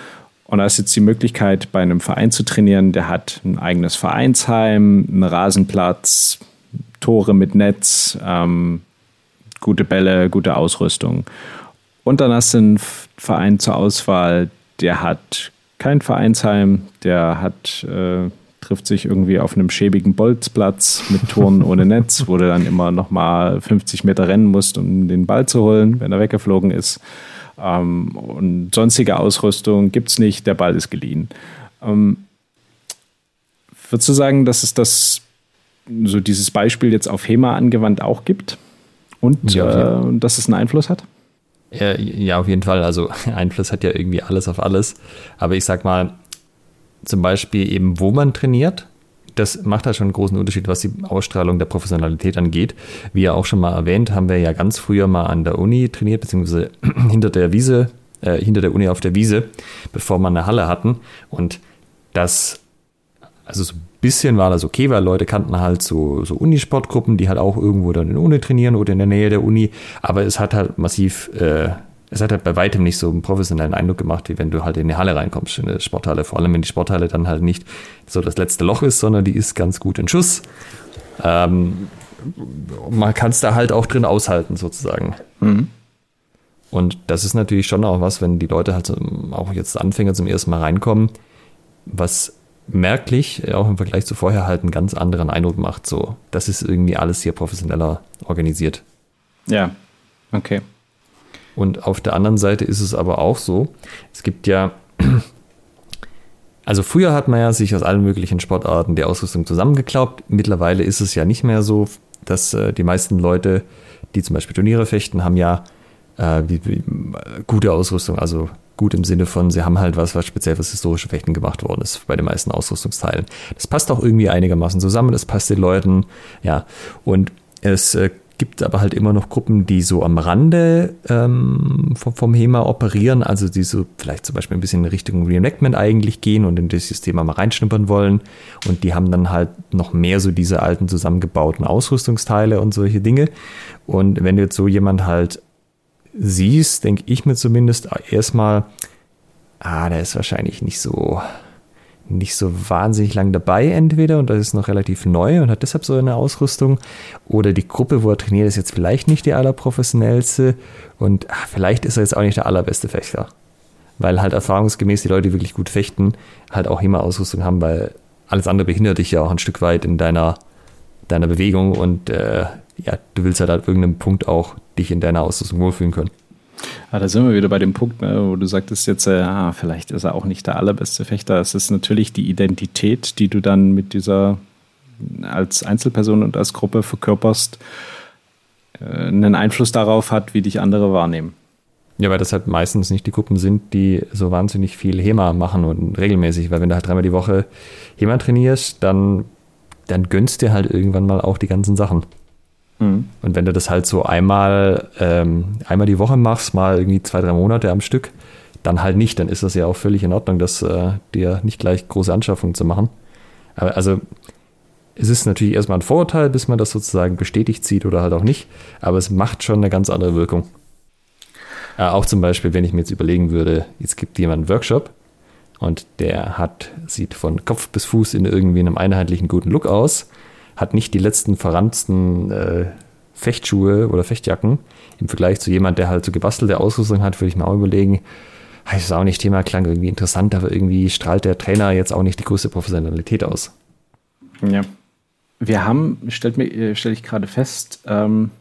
und da hast jetzt die Möglichkeit, bei einem Verein zu trainieren, der hat ein eigenes Vereinsheim, einen Rasenplatz, Tore mit Netz, ähm, gute Bälle, gute Ausrüstung. Und dann hast du einen Verein zur Auswahl, der hat kein Vereinsheim, der hat äh, trifft sich irgendwie auf einem schäbigen Bolzplatz mit Toren ohne (laughs) Netz, wo du dann immer noch mal 50 Meter rennen musst, um den Ball zu holen, wenn er weggeflogen ist. Ähm, und sonstige Ausrüstung gibt es nicht, der Ball ist geliehen. Ähm, würdest du sagen, dass es das, so dieses Beispiel jetzt auf HEMA angewandt auch gibt? Und ja, äh, dass es einen Einfluss hat? Ja, auf jeden Fall. Also (laughs) Einfluss hat ja irgendwie alles auf alles. Aber ich sag mal, zum Beispiel eben, wo man trainiert. Das macht halt schon einen großen Unterschied, was die Ausstrahlung der Professionalität angeht. Wie ja auch schon mal erwähnt, haben wir ja ganz früher mal an der Uni trainiert, beziehungsweise (clears throat) hinter der Wiese, äh, hinter der Uni auf der Wiese, bevor wir eine Halle hatten. Und das, also so bisschen war das okay, weil Leute kannten halt so, so Unisportgruppen, die halt auch irgendwo dann in der Uni trainieren oder in der Nähe der Uni. Aber es hat halt massiv äh, es hat halt bei weitem nicht so einen professionellen Eindruck gemacht, wie wenn du halt in die Halle reinkommst, in eine Sporthalle. Vor allem, wenn die Sporthalle dann halt nicht so das letzte Loch ist, sondern die ist ganz gut in Schuss. Ähm, man kann es da halt auch drin aushalten, sozusagen. Mhm. Und das ist natürlich schon auch was, wenn die Leute halt auch jetzt Anfänger zum ersten Mal reinkommen, was merklich, auch im Vergleich zu vorher, halt einen ganz anderen Eindruck macht. So, das ist irgendwie alles hier professioneller organisiert. Ja, okay. Und auf der anderen Seite ist es aber auch so, es gibt ja Also früher hat man ja sich aus allen möglichen Sportarten die Ausrüstung zusammengeklaubt. Mittlerweile ist es ja nicht mehr so, dass äh, die meisten Leute, die zum Beispiel Turniere fechten, haben ja äh, die, die, gute Ausrüstung, also gut im Sinne von, sie haben halt was, was speziell fürs historische Fechten gemacht worden ist, bei den meisten Ausrüstungsteilen. Das passt auch irgendwie einigermaßen zusammen, es passt den Leuten, ja. Und es äh, gibt aber halt immer noch Gruppen, die so am Rande ähm, vom, vom, HEMA operieren, also die so vielleicht zum Beispiel ein bisschen in Richtung Reenactment eigentlich gehen und in das System mal reinschnuppern wollen. Und die haben dann halt noch mehr so diese alten zusammengebauten Ausrüstungsteile und solche Dinge. Und wenn du jetzt so jemand halt siehst, denke ich mir zumindest erstmal, ah, der ist wahrscheinlich nicht so, nicht so wahnsinnig lang dabei entweder und das ist noch relativ neu und hat deshalb so eine Ausrüstung. Oder die Gruppe, wo er trainiert, ist jetzt vielleicht nicht die allerprofessionellste und ach, vielleicht ist er jetzt auch nicht der allerbeste Fechter, weil halt erfahrungsgemäß die Leute, die wirklich gut fechten, halt auch immer Ausrüstung haben, weil alles andere behindert dich ja auch ein Stück weit in deiner, deiner Bewegung und äh, ja, du willst halt an irgendeinem Punkt auch dich in deiner Ausrüstung wohlfühlen können. Ja, da sind wir wieder bei dem Punkt, ne, wo du sagtest jetzt, äh, ah, vielleicht ist er auch nicht der allerbeste Fechter. Es ist natürlich die Identität, die du dann mit dieser als Einzelperson und als Gruppe verkörperst, äh, einen Einfluss darauf hat, wie dich andere wahrnehmen. Ja, weil das halt meistens nicht die Gruppen sind, die so wahnsinnig viel HEMA machen und regelmäßig, weil wenn du halt dreimal die Woche HEMA trainierst, dann, dann gönnst dir halt irgendwann mal auch die ganzen Sachen. Mhm. Und wenn du das halt so einmal, ähm, einmal die Woche machst, mal irgendwie zwei, drei Monate am Stück, dann halt nicht, dann ist das ja auch völlig in Ordnung, das äh, dir nicht gleich große Anschaffungen zu machen. Aber also es ist natürlich erstmal ein Vorurteil, bis man das sozusagen bestätigt sieht oder halt auch nicht, aber es macht schon eine ganz andere Wirkung. Äh, auch zum Beispiel, wenn ich mir jetzt überlegen würde, jetzt gibt jemand einen Workshop und der hat, sieht von Kopf bis Fuß in irgendwie einem einheitlichen guten Look aus hat nicht die letzten verranzten äh, Fechtschuhe oder Fechtjacken. Im Vergleich zu jemand, der halt so gebastelte Ausrüstung hat, würde ich mir auch überlegen, das ist auch nicht Thema, klang irgendwie interessant, aber irgendwie strahlt der Trainer jetzt auch nicht die größte Professionalität aus. Ja. Wir haben, stellt mir, äh, stelle ich gerade fest, ähm,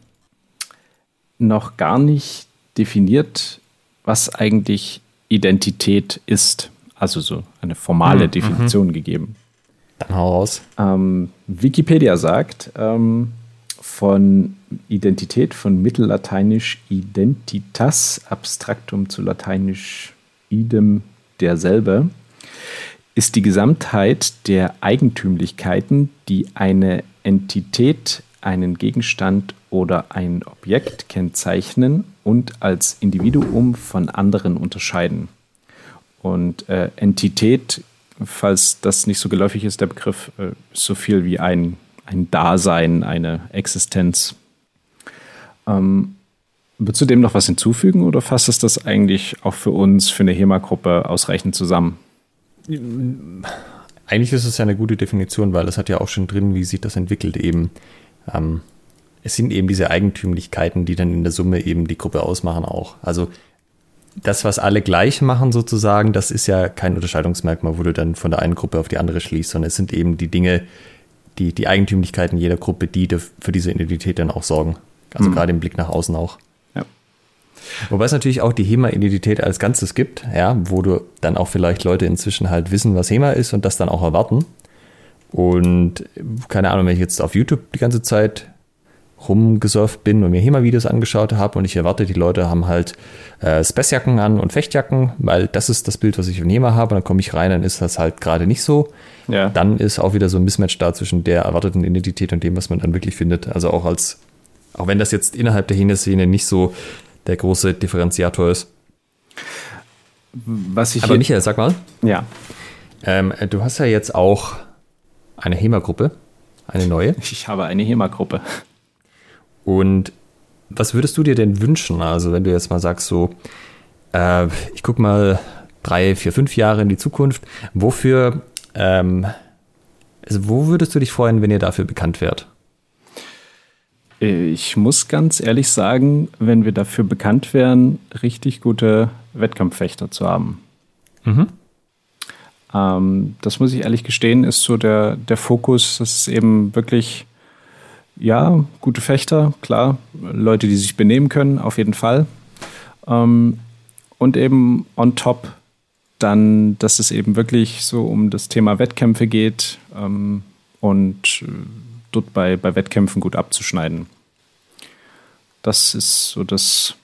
noch gar nicht definiert, was eigentlich Identität ist. Also so eine formale mhm. Definition mhm. gegeben. Dann hau raus. Ähm, Wikipedia sagt, ähm, von Identität von mittellateinisch identitas, abstraktum zu lateinisch idem derselbe, ist die Gesamtheit der Eigentümlichkeiten, die eine Entität, einen Gegenstand oder ein Objekt kennzeichnen und als Individuum von anderen unterscheiden. Und äh, Entität falls das nicht so geläufig ist, der Begriff äh, so viel wie ein, ein Dasein, eine Existenz. Ähm, Würdest du dem noch was hinzufügen oder fasst es das eigentlich auch für uns, für eine HEMA-Gruppe ausreichend zusammen? Eigentlich ist es ja eine gute Definition, weil es hat ja auch schon drin, wie sich das entwickelt eben. Ähm, es sind eben diese Eigentümlichkeiten, die dann in der Summe eben die Gruppe ausmachen auch. Also das, was alle gleich machen sozusagen, das ist ja kein Unterscheidungsmerkmal, wo du dann von der einen Gruppe auf die andere schließt, sondern es sind eben die Dinge, die, die Eigentümlichkeiten jeder Gruppe, die für diese Identität dann auch sorgen. Also mhm. gerade im Blick nach außen auch. Ja. Wobei es natürlich auch die HEMA-Identität als Ganzes gibt, ja, wo du dann auch vielleicht Leute inzwischen halt wissen, was HEMA ist und das dann auch erwarten. Und keine Ahnung, wenn ich jetzt auf YouTube die ganze Zeit rumgesurft bin und mir HEMA-Videos angeschaut habe und ich erwarte, die Leute haben halt äh, Spessjacken an und Fechtjacken, weil das ist das Bild, was ich von HEMA habe. Und dann komme ich rein, dann ist das halt gerade nicht so. Ja. Dann ist auch wieder so ein Mismatch da zwischen der erwarteten Identität und dem, was man dann wirklich findet. Also auch als, auch wenn das jetzt innerhalb der HEMA-Szene nicht so der große Differenziator ist. Was ich Aber Michael, sag mal. Ja. Ähm, du hast ja jetzt auch eine HEMA-Gruppe, eine neue. Ich habe eine HEMA-Gruppe. Und was würdest du dir denn wünschen? Also, wenn du jetzt mal sagst, so, äh, ich gucke mal drei, vier, fünf Jahre in die Zukunft, wofür, ähm, also wo würdest du dich freuen, wenn ihr dafür bekannt wärt? Ich muss ganz ehrlich sagen, wenn wir dafür bekannt wären, richtig gute Wettkampffechter zu haben. Mhm. Ähm, das muss ich ehrlich gestehen, ist so der, der Fokus, dass es eben wirklich ja, gute Fechter, klar. Leute, die sich benehmen können, auf jeden Fall. Ähm, und eben on top dann, dass es eben wirklich so um das Thema Wettkämpfe geht ähm, und äh, dort bei, bei Wettkämpfen gut abzuschneiden. Das ist so das,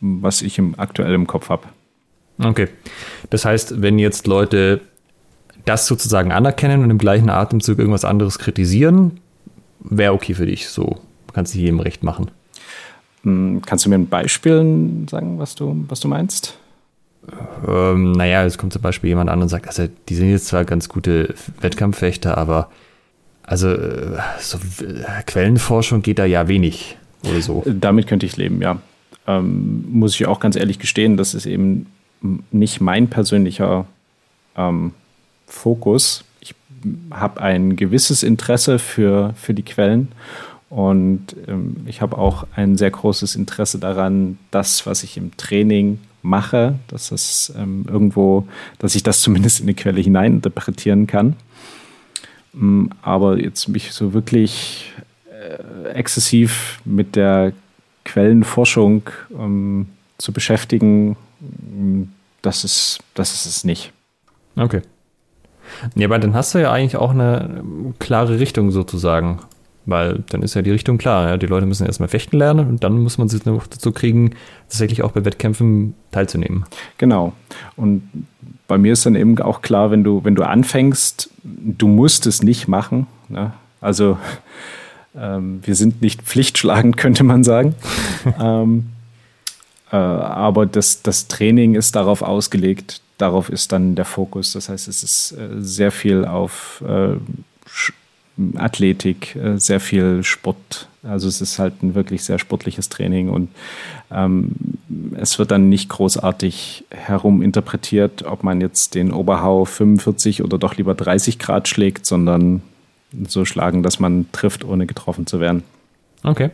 was ich im, aktuell im Kopf habe. Okay. Das heißt, wenn jetzt Leute das sozusagen anerkennen und im gleichen Atemzug irgendwas anderes kritisieren, wäre okay für dich. So kannst du jedem recht machen. Hm, kannst du mir ein Beispiel sagen, was du, was du meinst? Ähm, naja, es kommt zum Beispiel jemand an und sagt, also die sind jetzt zwar ganz gute Wettkampffechter, aber also äh, so äh, Quellenforschung geht da ja wenig oder so. Damit könnte ich leben, ja. Ähm, muss ich auch ganz ehrlich gestehen, das ist eben nicht mein persönlicher ähm, Fokus. Habe ein gewisses Interesse für, für die Quellen und ähm, ich habe auch ein sehr großes Interesse daran, das, was ich im Training mache, dass das ähm, irgendwo, dass ich das zumindest in eine Quelle hineininterpretieren kann. Ähm, aber jetzt mich so wirklich äh, exzessiv mit der Quellenforschung ähm, zu beschäftigen, das ist, das ist es nicht. Okay. Ja, aber dann hast du ja eigentlich auch eine klare Richtung sozusagen. Weil dann ist ja die Richtung klar. Ja? Die Leute müssen erstmal fechten lernen und dann muss man sie noch dazu kriegen, tatsächlich auch bei Wettkämpfen teilzunehmen. Genau. Und bei mir ist dann eben auch klar, wenn du, wenn du anfängst, du musst es nicht machen. Ne? Also ähm, wir sind nicht pflichtschlagend, (laughs) könnte man sagen. (laughs) ähm, äh, aber das, das Training ist darauf ausgelegt, darauf ist dann der Fokus. Das heißt, es ist äh, sehr viel auf äh, Athletik, äh, sehr viel Sport. Also es ist halt ein wirklich sehr sportliches Training und ähm, es wird dann nicht großartig heruminterpretiert, ob man jetzt den Oberhau 45 oder doch lieber 30 Grad schlägt, sondern so schlagen, dass man trifft, ohne getroffen zu werden. Okay.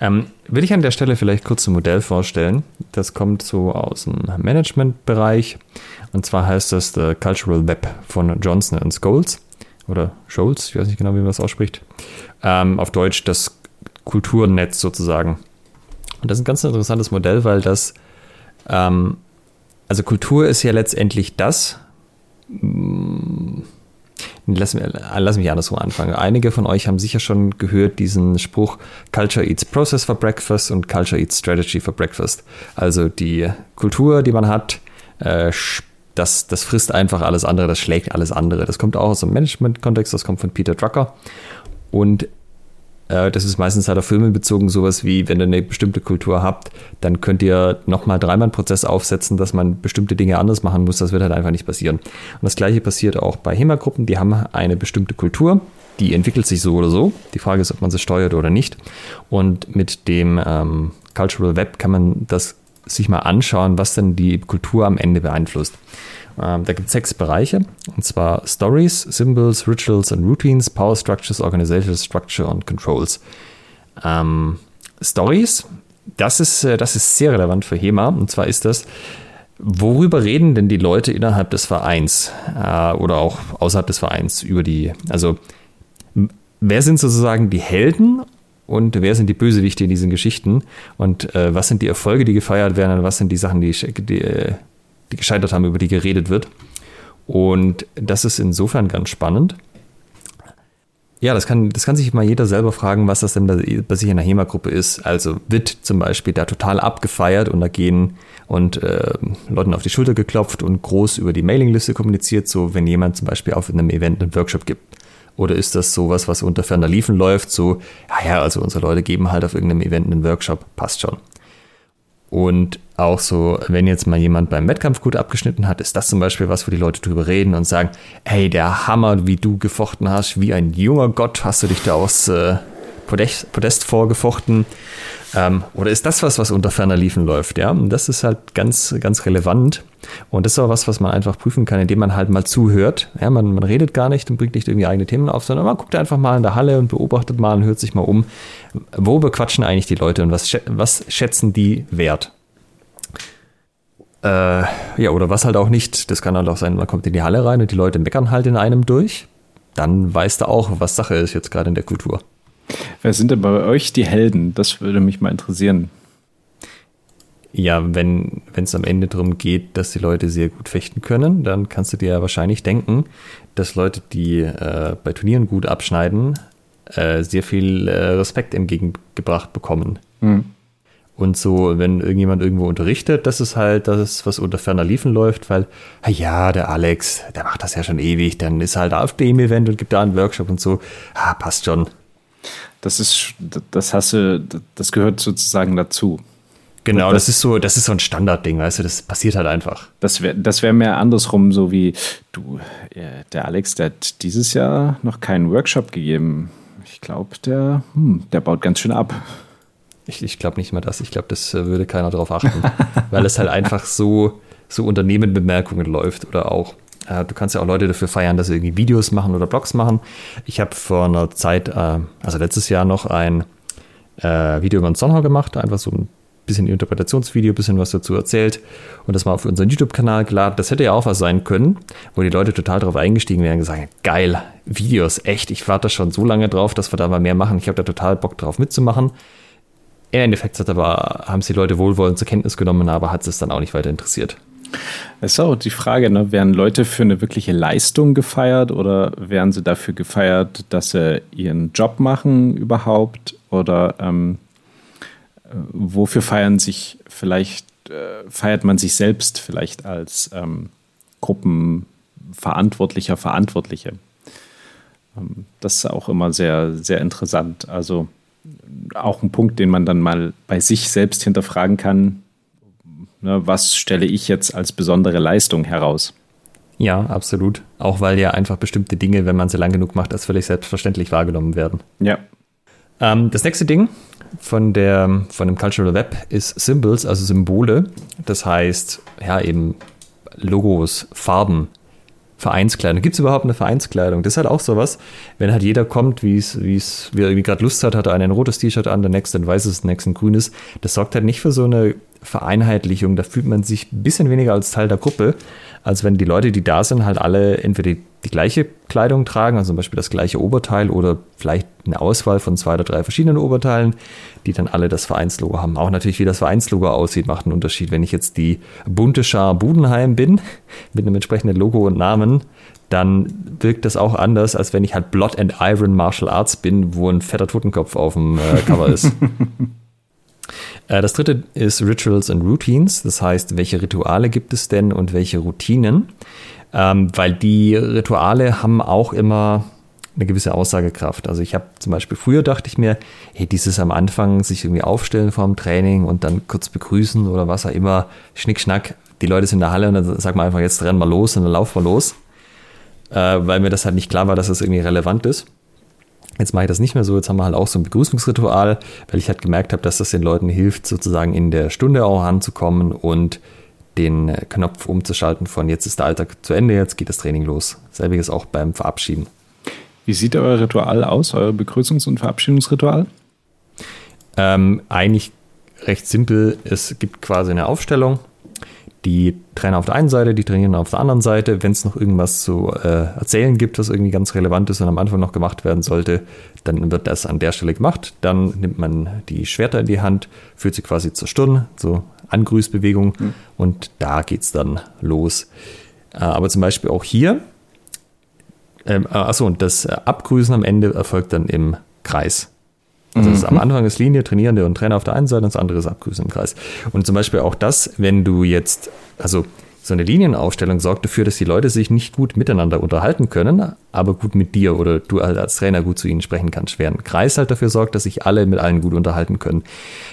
Ähm, will ich an der Stelle vielleicht kurz ein Modell vorstellen. Das kommt so aus dem Managementbereich. Und zwar heißt das The Cultural Web von Johnson Scholes oder Scholz, ich weiß nicht genau, wie man das ausspricht. Ähm, auf Deutsch das Kulturnetz sozusagen. Und das ist ein ganz interessantes Modell, weil das, ähm, also Kultur ist ja letztendlich das, Lass, lass mich andersrum anfangen. Einige von euch haben sicher schon gehört diesen Spruch Culture eats process for breakfast und Culture eats strategy for breakfast. Also die Kultur, die man hat, äh, das, das frisst einfach alles andere, das schlägt alles andere. Das kommt auch aus dem Management-Kontext, das kommt von Peter Drucker. Und äh, das ist meistens halt auf Filme bezogen, sowas wie, wenn ihr eine bestimmte Kultur habt, dann könnt ihr nochmal dreimal einen Prozess aufsetzen, dass man bestimmte Dinge anders machen muss. Das wird halt einfach nicht passieren. Und das gleiche passiert auch bei HEMA-Gruppen, die haben eine bestimmte Kultur. Die entwickelt sich so oder so. Die Frage ist, ob man sie steuert oder nicht. Und mit dem ähm, Cultural Web kann man das sich mal anschauen, was denn die Kultur am Ende beeinflusst. Ähm, da gibt es sechs Bereiche, und zwar Stories, Symbols, Rituals and Routines, Power Structures, Organizational Structure und Controls. Ähm, Stories, das ist, äh, das ist sehr relevant für HEMA, und zwar ist das, worüber reden denn die Leute innerhalb des Vereins äh, oder auch außerhalb des Vereins über die, also wer sind sozusagen die Helden und wer sind die Bösewichte in diesen Geschichten und äh, was sind die Erfolge, die gefeiert werden und was sind die Sachen, die, die, äh, die gescheitert haben, über die geredet wird. Und das ist insofern ganz spannend. Ja, das kann, das kann sich mal jeder selber fragen, was das denn bei, sich in der HEMA-Gruppe ist. Also wird zum Beispiel da total abgefeiert und da gehen und äh, Leuten auf die Schulter geklopft und groß über die Mailingliste kommuniziert, so wenn jemand zum Beispiel auf einem Event einen Workshop gibt. Oder ist das sowas, was unter ferner Liefen läuft, so, ja, also unsere Leute geben halt auf irgendeinem Event einen Workshop, passt schon. Und auch so, wenn jetzt mal jemand beim Wettkampf gut abgeschnitten hat, ist das zum Beispiel was, wo die Leute drüber reden und sagen, hey, der Hammer, wie du gefochten hast, wie ein junger Gott hast du dich da aus äh, Podest, Podest vorgefochten. Ähm, oder ist das was, was unter ferner Liefen läuft? Ja, und das ist halt ganz, ganz relevant. Und das ist auch was, was man einfach prüfen kann, indem man halt mal zuhört. Ja, man, man redet gar nicht und bringt nicht irgendwie eigene Themen auf, sondern man guckt einfach mal in der Halle und beobachtet mal und hört sich mal um, wo bequatschen eigentlich die Leute und was, was schätzen die wert? Äh, ja, oder was halt auch nicht. Das kann halt auch sein, man kommt in die Halle rein und die Leute meckern halt in einem durch. Dann weißt du auch, was Sache ist jetzt gerade in der Kultur. Wer sind denn bei euch die Helden? Das würde mich mal interessieren. Ja, wenn, wenn es am Ende darum geht, dass die Leute sehr gut fechten können, dann kannst du dir ja wahrscheinlich denken, dass Leute, die äh, bei Turnieren gut abschneiden, äh, sehr viel äh, Respekt entgegengebracht bekommen. Mhm. Und so, wenn irgendjemand irgendwo unterrichtet, das ist halt das, was unter ferner Liefen läuft, weil, ja, der Alex, der macht das ja schon ewig, dann ist halt auf dem Event und gibt da einen Workshop und so. Ah, passt schon. Das ist, das hast du, das gehört sozusagen dazu. Genau, das, das, ist so, das ist so ein Standardding, weißt du, das passiert halt einfach. Das wäre das wär mehr andersrum, so wie du, der Alex, der hat dieses Jahr noch keinen Workshop gegeben. Ich glaube, der, hm, der baut ganz schön ab. Ich, ich glaube nicht mal das. Ich glaube, das äh, würde keiner darauf achten, (laughs) weil es halt einfach so, so Unternehmenbemerkungen läuft oder auch. Äh, du kannst ja auch Leute dafür feiern, dass sie irgendwie Videos machen oder Blogs machen. Ich habe vor einer Zeit, äh, also letztes Jahr noch ein äh, Video über den Sonnenhau gemacht, einfach so ein bisschen Interpretationsvideo, bisschen was dazu erzählt und das mal auf unseren YouTube-Kanal geladen. Das hätte ja auch was sein können, wo die Leute total darauf eingestiegen wären und gesagt, geil, Videos, echt, ich warte schon so lange drauf, dass wir da mal mehr machen. Ich habe da total Bock drauf mitzumachen. Im Endeffekt hat aber, haben es die Leute wohlwollend zur Kenntnis genommen, aber hat es dann auch nicht weiter interessiert. Es ist auch die Frage, ne? werden Leute für eine wirkliche Leistung gefeiert oder werden sie dafür gefeiert, dass sie ihren Job machen überhaupt? Oder ähm, äh, wofür feiern sich vielleicht, äh, feiert man sich selbst vielleicht als ähm, Gruppenverantwortlicher, Verantwortliche? Ähm, das ist auch immer sehr, sehr interessant. Also auch ein Punkt, den man dann mal bei sich selbst hinterfragen kann. Ne, was stelle ich jetzt als besondere Leistung heraus? Ja, absolut. Auch weil ja einfach bestimmte Dinge, wenn man sie lang genug macht, als völlig selbstverständlich wahrgenommen werden. Ja. Ähm, das nächste Ding von, der, von dem Cultural Web ist Symbols, also Symbole. Das heißt, ja, eben Logos, Farben, Vereinskleidung. Gibt es überhaupt eine Vereinskleidung? Das ist halt auch sowas, wenn halt jeder kommt, wie es, wie es, wie er irgendwie gerade Lust hat, hat er ein rotes T-Shirt an, der nächste ein weißes, der nächste ein grünes. Das sorgt halt nicht für so eine Vereinheitlichung. Da fühlt man sich ein bisschen weniger als Teil der Gruppe, als wenn die Leute, die da sind, halt alle entweder die, die gleiche Kleidung tragen, also zum Beispiel das gleiche Oberteil oder vielleicht eine Auswahl von zwei oder drei verschiedenen Oberteilen, die dann alle das Vereinslogo haben. Auch natürlich, wie das Vereinslogo aussieht, macht einen Unterschied. Wenn ich jetzt die bunte Schar Budenheim bin, (laughs) mit einem entsprechenden Logo und Namen, dann wirkt das auch anders, als wenn ich halt Blood and Iron Martial Arts bin, wo ein fetter Totenkopf auf dem äh, Cover ist. (laughs) Äh, das dritte ist Rituals and Routines, das heißt, welche Rituale gibt es denn und welche Routinen? Ähm, weil die Rituale haben auch immer eine gewisse Aussagekraft. Also ich habe zum Beispiel früher dachte ich mir, hey, dieses am Anfang sich irgendwie aufstellen vor dem Training und dann kurz begrüßen oder was auch immer, Schnickschnack, die Leute sind in der Halle und dann sagt man einfach, jetzt rennen wir los und dann laufen wir los. Äh, weil mir das halt nicht klar war, dass das irgendwie relevant ist. Jetzt mache ich das nicht mehr so. Jetzt haben wir halt auch so ein Begrüßungsritual, weil ich halt gemerkt habe, dass das den Leuten hilft, sozusagen in der Stunde auch anzukommen und den äh, Knopf umzuschalten von jetzt ist der Alltag zu Ende, jetzt geht das Training los. Selbiges auch beim Verabschieden. Wie sieht euer Ritual aus, euer Begrüßungs- und Verabschiedungsritual? Ähm, eigentlich recht simpel. Es gibt quasi eine Aufstellung die Trainer auf der einen Seite, die trainieren auf der anderen Seite. Wenn es noch irgendwas zu äh, erzählen gibt, was irgendwie ganz relevant ist und am Anfang noch gemacht werden sollte, dann wird das an der Stelle gemacht. Dann nimmt man die Schwerter in die Hand, führt sie quasi zur Stirn, so Angrüßbewegung mhm. und da geht es dann los. Äh, aber zum Beispiel auch hier, ähm, äh, achso, und das Abgrüßen am Ende erfolgt dann im Kreis. Also ist am mhm. Anfang ist Linie, Trainierende und Trainer auf der einen Seite und das andere ist Abgrüßen im Kreis. Und zum Beispiel auch das, wenn du jetzt, also so eine Linienaufstellung sorgt dafür, dass die Leute sich nicht gut miteinander unterhalten können, aber gut mit dir oder du als Trainer gut zu ihnen sprechen kannst. Während ein Kreis halt dafür sorgt, dass sich alle mit allen gut unterhalten können.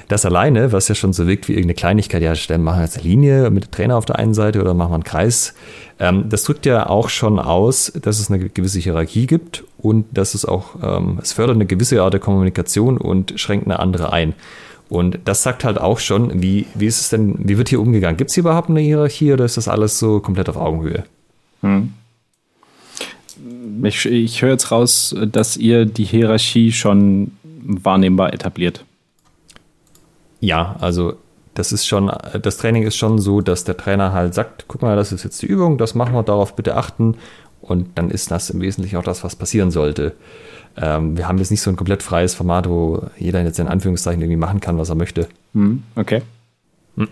Das alleine, was ja schon so wirkt wie irgendeine Kleinigkeit, ja, stellen, machen wir jetzt eine Linie mit dem Trainer auf der einen Seite oder machen wir einen Kreis, ähm, das drückt ja auch schon aus, dass es eine gewisse Hierarchie gibt und dass es auch, ähm, es fördert eine gewisse Art der Kommunikation und schränkt eine andere ein. Und das sagt halt auch schon, wie, wie ist es denn, wie wird hier umgegangen? Gibt es hier überhaupt eine Hierarchie oder ist das alles so komplett auf Augenhöhe? Hm. Ich, ich höre jetzt raus, dass ihr die Hierarchie schon wahrnehmbar etabliert. Ja, also das ist schon, das Training ist schon so, dass der Trainer halt sagt, guck mal, das ist jetzt die Übung, das machen wir, darauf bitte achten. Und dann ist das im Wesentlichen auch das, was passieren sollte. Ähm, wir haben jetzt nicht so ein komplett freies Format, wo jeder jetzt in Anführungszeichen irgendwie machen kann, was er möchte. Hm, okay. (clears throat)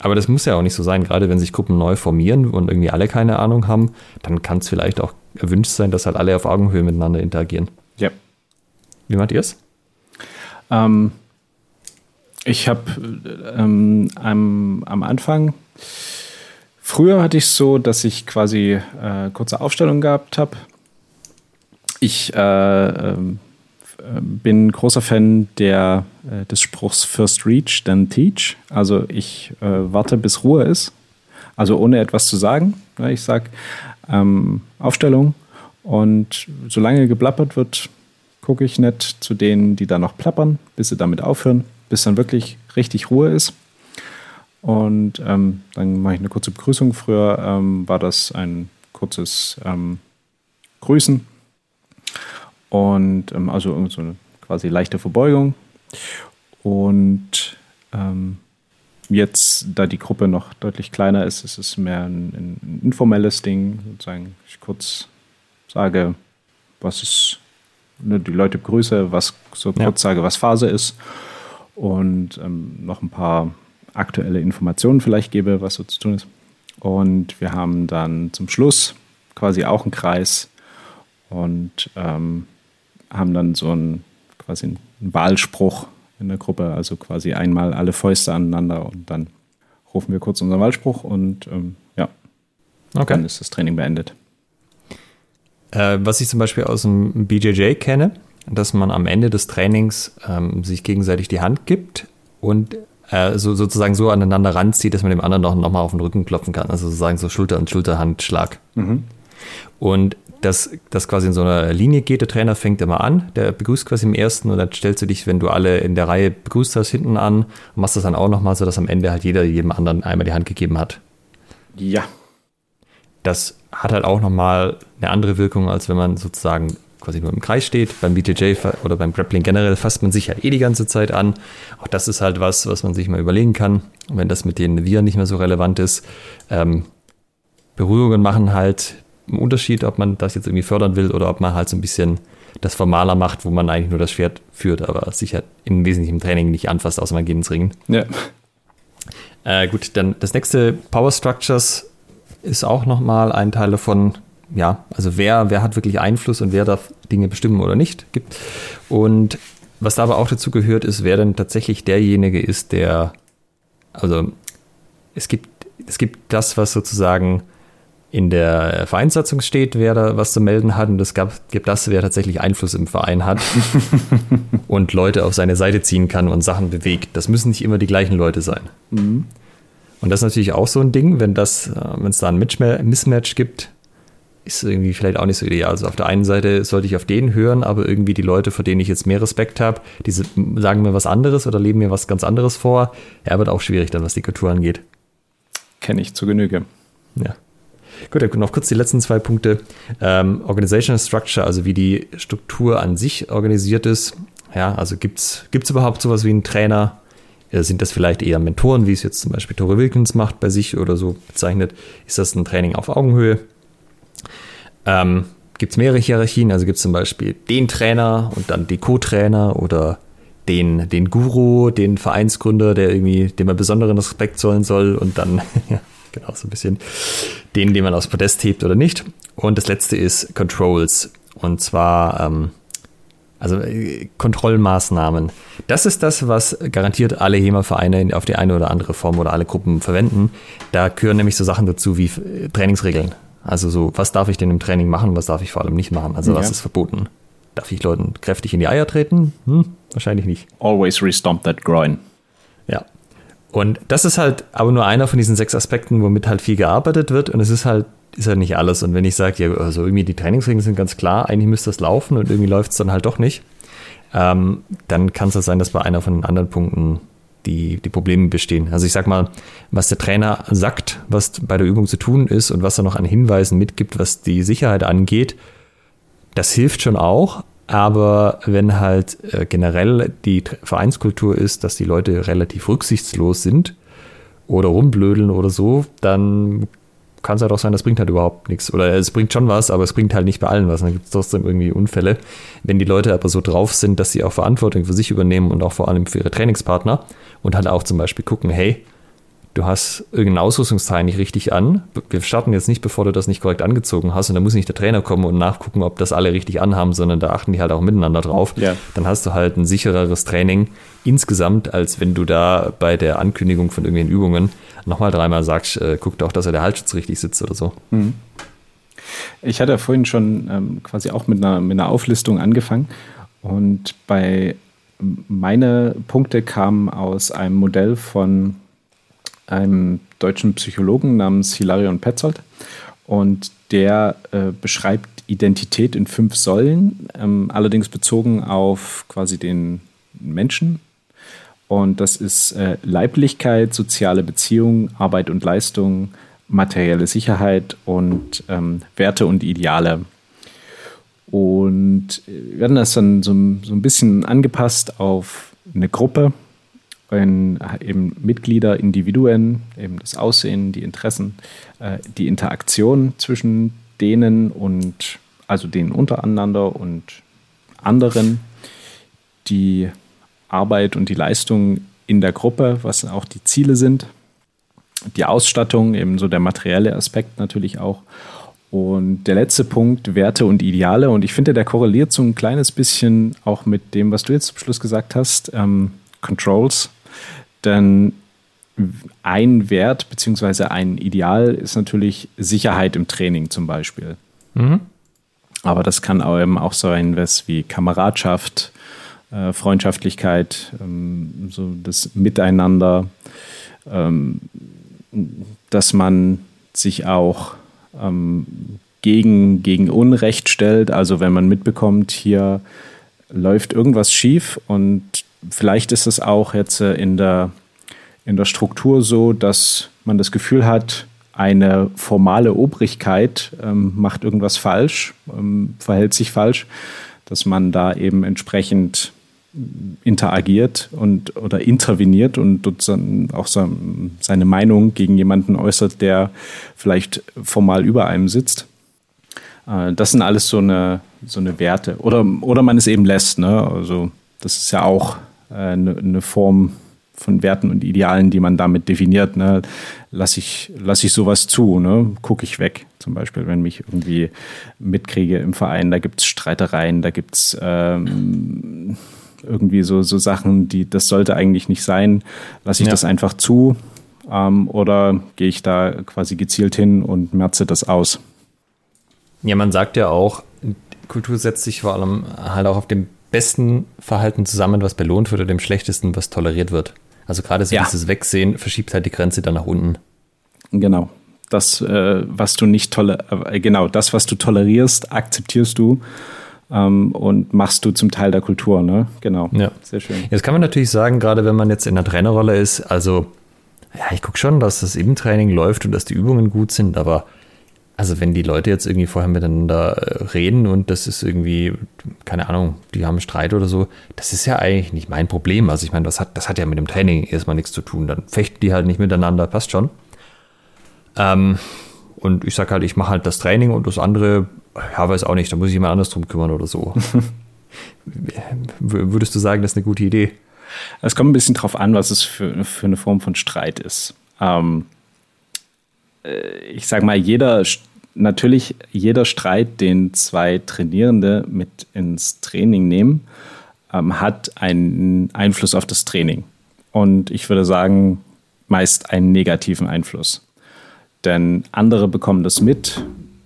Aber das muss ja auch nicht so sein, gerade wenn sich Gruppen neu formieren und irgendwie alle keine Ahnung haben, dann kann es vielleicht auch erwünscht sein, dass halt alle auf Augenhöhe miteinander interagieren. Ja. Wie macht ihr es? Ähm, ich habe ähm, am, am Anfang, früher hatte ich es so, dass ich quasi äh, kurze Aufstellungen gehabt habe. Ich äh, ähm, bin großer Fan der, äh, des Spruchs First Reach, then Teach. Also ich äh, warte, bis Ruhe ist. Also ohne etwas zu sagen. Ich sage ähm, Aufstellung und solange geplappert wird, gucke ich nicht zu denen, die da noch plappern, bis sie damit aufhören, bis dann wirklich richtig Ruhe ist. Und ähm, dann mache ich eine kurze Begrüßung. Früher ähm, war das ein kurzes ähm, Grüßen und ähm, also so eine quasi leichte Verbeugung. Und ähm, jetzt, da die Gruppe noch deutlich kleiner ist, ist es mehr ein, ein informelles Ding, sozusagen ich kurz sage, was ist ne, die Leute begrüße, was so kurz ja. sage, was Phase ist und ähm, noch ein paar aktuelle Informationen vielleicht gebe, was so zu tun ist. Und wir haben dann zum Schluss quasi auch einen Kreis und ähm, haben dann so einen quasi einen Wahlspruch in der Gruppe, also quasi einmal alle Fäuste aneinander und dann rufen wir kurz unseren Wahlspruch und ähm, ja, okay. dann ist das Training beendet. Äh, was ich zum Beispiel aus dem BJJ kenne, dass man am Ende des Trainings ähm, sich gegenseitig die Hand gibt und äh, so, sozusagen so aneinander ranzieht, dass man dem anderen noch, noch mal auf den Rücken klopfen kann. Also sozusagen so Schulter- und Schulterhandschlag. Mhm. Und dass das quasi in so einer Linie geht. Der Trainer fängt immer an, der begrüßt quasi im ersten und dann stellst du dich, wenn du alle in der Reihe begrüßt hast, hinten an und machst das dann auch nochmal, sodass am Ende halt jeder jedem anderen einmal die Hand gegeben hat. Ja, das hat halt auch nochmal eine andere Wirkung, als wenn man sozusagen quasi nur im Kreis steht. Beim BTJ oder beim Grappling generell fasst man sich halt eh die ganze Zeit an. Auch das ist halt was, was man sich mal überlegen kann. Und wenn das mit den Viren nicht mehr so relevant ist, ähm, Berührungen machen halt einen Unterschied, ob man das jetzt irgendwie fördern will oder ob man halt so ein bisschen das formaler macht, wo man eigentlich nur das Schwert führt, aber sich halt im Wesentlichen im Training nicht anfasst, außer man geht ins Ringen. Ja. Äh, gut, dann das nächste Power Structures ist auch nochmal ein Teil davon, ja, also wer, wer hat wirklich Einfluss und wer darf Dinge bestimmen oder nicht gibt. Und was da aber auch dazu gehört, ist, wer denn tatsächlich derjenige ist, der, also es gibt, es gibt das, was sozusagen in der Vereinssatzung steht, wer da was zu melden hat und es gab, gibt das, wer tatsächlich Einfluss im Verein hat (laughs) und Leute auf seine Seite ziehen kann und Sachen bewegt. Das müssen nicht immer die gleichen Leute sein. Mhm. Und das ist natürlich auch so ein Ding, wenn das, äh, wenn es da ein Mismatch gibt, ist irgendwie vielleicht auch nicht so ideal. Also auf der einen Seite sollte ich auf den hören, aber irgendwie die Leute, vor denen ich jetzt mehr Respekt habe, die sagen mir was anderes oder leben mir was ganz anderes vor. Ja, wird auch schwierig dann, was die Kultur angeht. Kenne ich zu Genüge. Ja. Gut, dann noch kurz die letzten zwei Punkte. Ähm, Organizational Structure, also wie die Struktur an sich organisiert ist. Ja, also gibt es überhaupt sowas wie einen Trainer? Äh, sind das vielleicht eher Mentoren, wie es jetzt zum Beispiel Tore Wilkins macht bei sich oder so bezeichnet? Ist das ein Training auf Augenhöhe? Ähm, gibt es mehrere Hierarchien? Also gibt es zum Beispiel den Trainer und dann die Co-Trainer oder den, den Guru, den Vereinsgründer, der irgendwie, dem man besonderen Respekt zollen soll und dann, (laughs) ja, genau, so ein bisschen den, den man aufs Podest hebt oder nicht. Und das letzte ist Controls. Und zwar ähm, also äh, Kontrollmaßnahmen. Das ist das, was garantiert alle HEMA-Vereine auf die eine oder andere Form oder alle Gruppen verwenden. Da gehören nämlich so Sachen dazu wie äh, Trainingsregeln. Also so, was darf ich denn im Training machen, was darf ich vor allem nicht machen? Also was ist verboten? Darf ich Leuten kräftig in die Eier treten? Hm, wahrscheinlich nicht. Always restomp that groin. Ja. Und das ist halt aber nur einer von diesen sechs Aspekten, womit halt viel gearbeitet wird. Und es ist halt ist ja nicht alles. Und wenn ich sage, ja, also irgendwie die Trainingsregeln sind ganz klar, eigentlich müsste das laufen und irgendwie läuft es dann halt doch nicht, ähm, dann kann es ja sein, dass bei einer von den anderen Punkten die, die Probleme bestehen. Also ich sag mal, was der Trainer sagt, was bei der Übung zu tun ist und was er noch an Hinweisen mitgibt, was die Sicherheit angeht, das hilft schon auch. Aber wenn halt äh, generell die Vereinskultur ist, dass die Leute relativ rücksichtslos sind oder rumblödeln oder so, dann kann es halt auch sein, das bringt halt überhaupt nichts. Oder es bringt schon was, aber es bringt halt nicht bei allen was. Dann gibt es trotzdem irgendwie Unfälle. Wenn die Leute aber so drauf sind, dass sie auch Verantwortung für sich übernehmen und auch vor allem für ihre Trainingspartner und halt auch zum Beispiel gucken, hey, du hast irgendein Ausrüstungsteil nicht richtig an. Wir starten jetzt nicht, bevor du das nicht korrekt angezogen hast und da muss nicht der Trainer kommen und nachgucken, ob das alle richtig anhaben, sondern da achten die halt auch miteinander drauf. Ja. Dann hast du halt ein sichereres Training insgesamt, als wenn du da bei der Ankündigung von irgendwelchen Übungen nochmal dreimal sagst, äh, guck doch, dass er der Halsschutz richtig sitzt oder so. Mhm. Ich hatte vorhin schon ähm, quasi auch mit einer, mit einer Auflistung angefangen und bei meine Punkte kamen aus einem Modell von einem deutschen Psychologen namens Hilarion Petzold und der äh, beschreibt Identität in fünf Säulen, ähm, allerdings bezogen auf quasi den Menschen. Und das ist äh, Leiblichkeit, soziale Beziehungen, Arbeit und Leistung, materielle Sicherheit und ähm, Werte und Ideale. Und wir haben das dann so, so ein bisschen angepasst auf eine Gruppe, in, eben Mitglieder, Individuen, eben das Aussehen, die Interessen, äh, die Interaktion zwischen denen und also denen untereinander und anderen, die Arbeit und die Leistung in der Gruppe, was auch die Ziele sind, die Ausstattung, eben so der materielle Aspekt natürlich auch und der letzte Punkt, Werte und Ideale. Und ich finde, der korreliert so ein kleines bisschen auch mit dem, was du jetzt zum Schluss gesagt hast, ähm, Controls. Denn ein Wert bzw. ein Ideal ist natürlich Sicherheit im Training zum Beispiel. Mhm. Aber das kann auch eben auch sein, was wie Kameradschaft, äh, Freundschaftlichkeit, ähm, so das Miteinander, ähm, dass man sich auch ähm, gegen, gegen Unrecht stellt. Also wenn man mitbekommt, hier läuft irgendwas schief und vielleicht ist es auch jetzt äh, in der, in der Struktur so, dass man das Gefühl hat, eine formale Obrigkeit ähm, macht irgendwas falsch, ähm, verhält sich falsch, dass man da eben entsprechend interagiert und oder interveniert und sozusagen auch seine Meinung gegen jemanden äußert, der vielleicht formal über einem sitzt. Äh, das sind alles so eine, so eine Werte. Oder, oder man es eben lässt. Ne? Also das ist ja auch eine, äh, eine Form von Werten und Idealen, die man damit definiert. Ne? Lasse ich, lass ich sowas zu, ne? gucke ich weg. Zum Beispiel, wenn mich irgendwie mitkriege im Verein, da gibt es Streitereien, da gibt es ähm, irgendwie so, so Sachen, die, das sollte eigentlich nicht sein. Lasse ich ja. das einfach zu ähm, oder gehe ich da quasi gezielt hin und merze das aus? Ja, man sagt ja auch, Kultur setzt sich vor allem halt auch auf dem besten Verhalten zusammen, was belohnt wird, oder dem schlechtesten, was toleriert wird. Also gerade so ja. dieses Wegsehen verschiebt halt die Grenze dann nach unten. Genau. Das, äh, was du nicht tolle, äh, genau, das, was du tolerierst, akzeptierst du ähm, und machst du zum Teil der Kultur, ne? Genau. Ja. Sehr schön. Jetzt kann man natürlich sagen, gerade wenn man jetzt in der Trainerrolle ist, also ja, ich gucke schon, dass das im Training läuft und dass die Übungen gut sind, aber also wenn die Leute jetzt irgendwie vorher miteinander äh, reden und das ist irgendwie, keine Ahnung, die haben Streit oder so, das ist ja eigentlich nicht mein Problem. Also ich meine, das hat, das hat ja mit dem Training erstmal nichts zu tun. Dann fechten die halt nicht miteinander, passt schon. Ähm, und ich sage halt, ich mache halt das Training und das andere, ja, weiß auch nicht, da muss ich jemand anders drum kümmern oder so. (laughs) Würdest du sagen, das ist eine gute Idee? Es kommt ein bisschen drauf an, was es für, für eine Form von Streit ist. Ähm, äh, ich sage mal, jeder, natürlich jeder Streit, den zwei Trainierende mit ins Training nehmen, ähm, hat einen Einfluss auf das Training. Und ich würde sagen, meist einen negativen Einfluss. Denn andere bekommen das mit.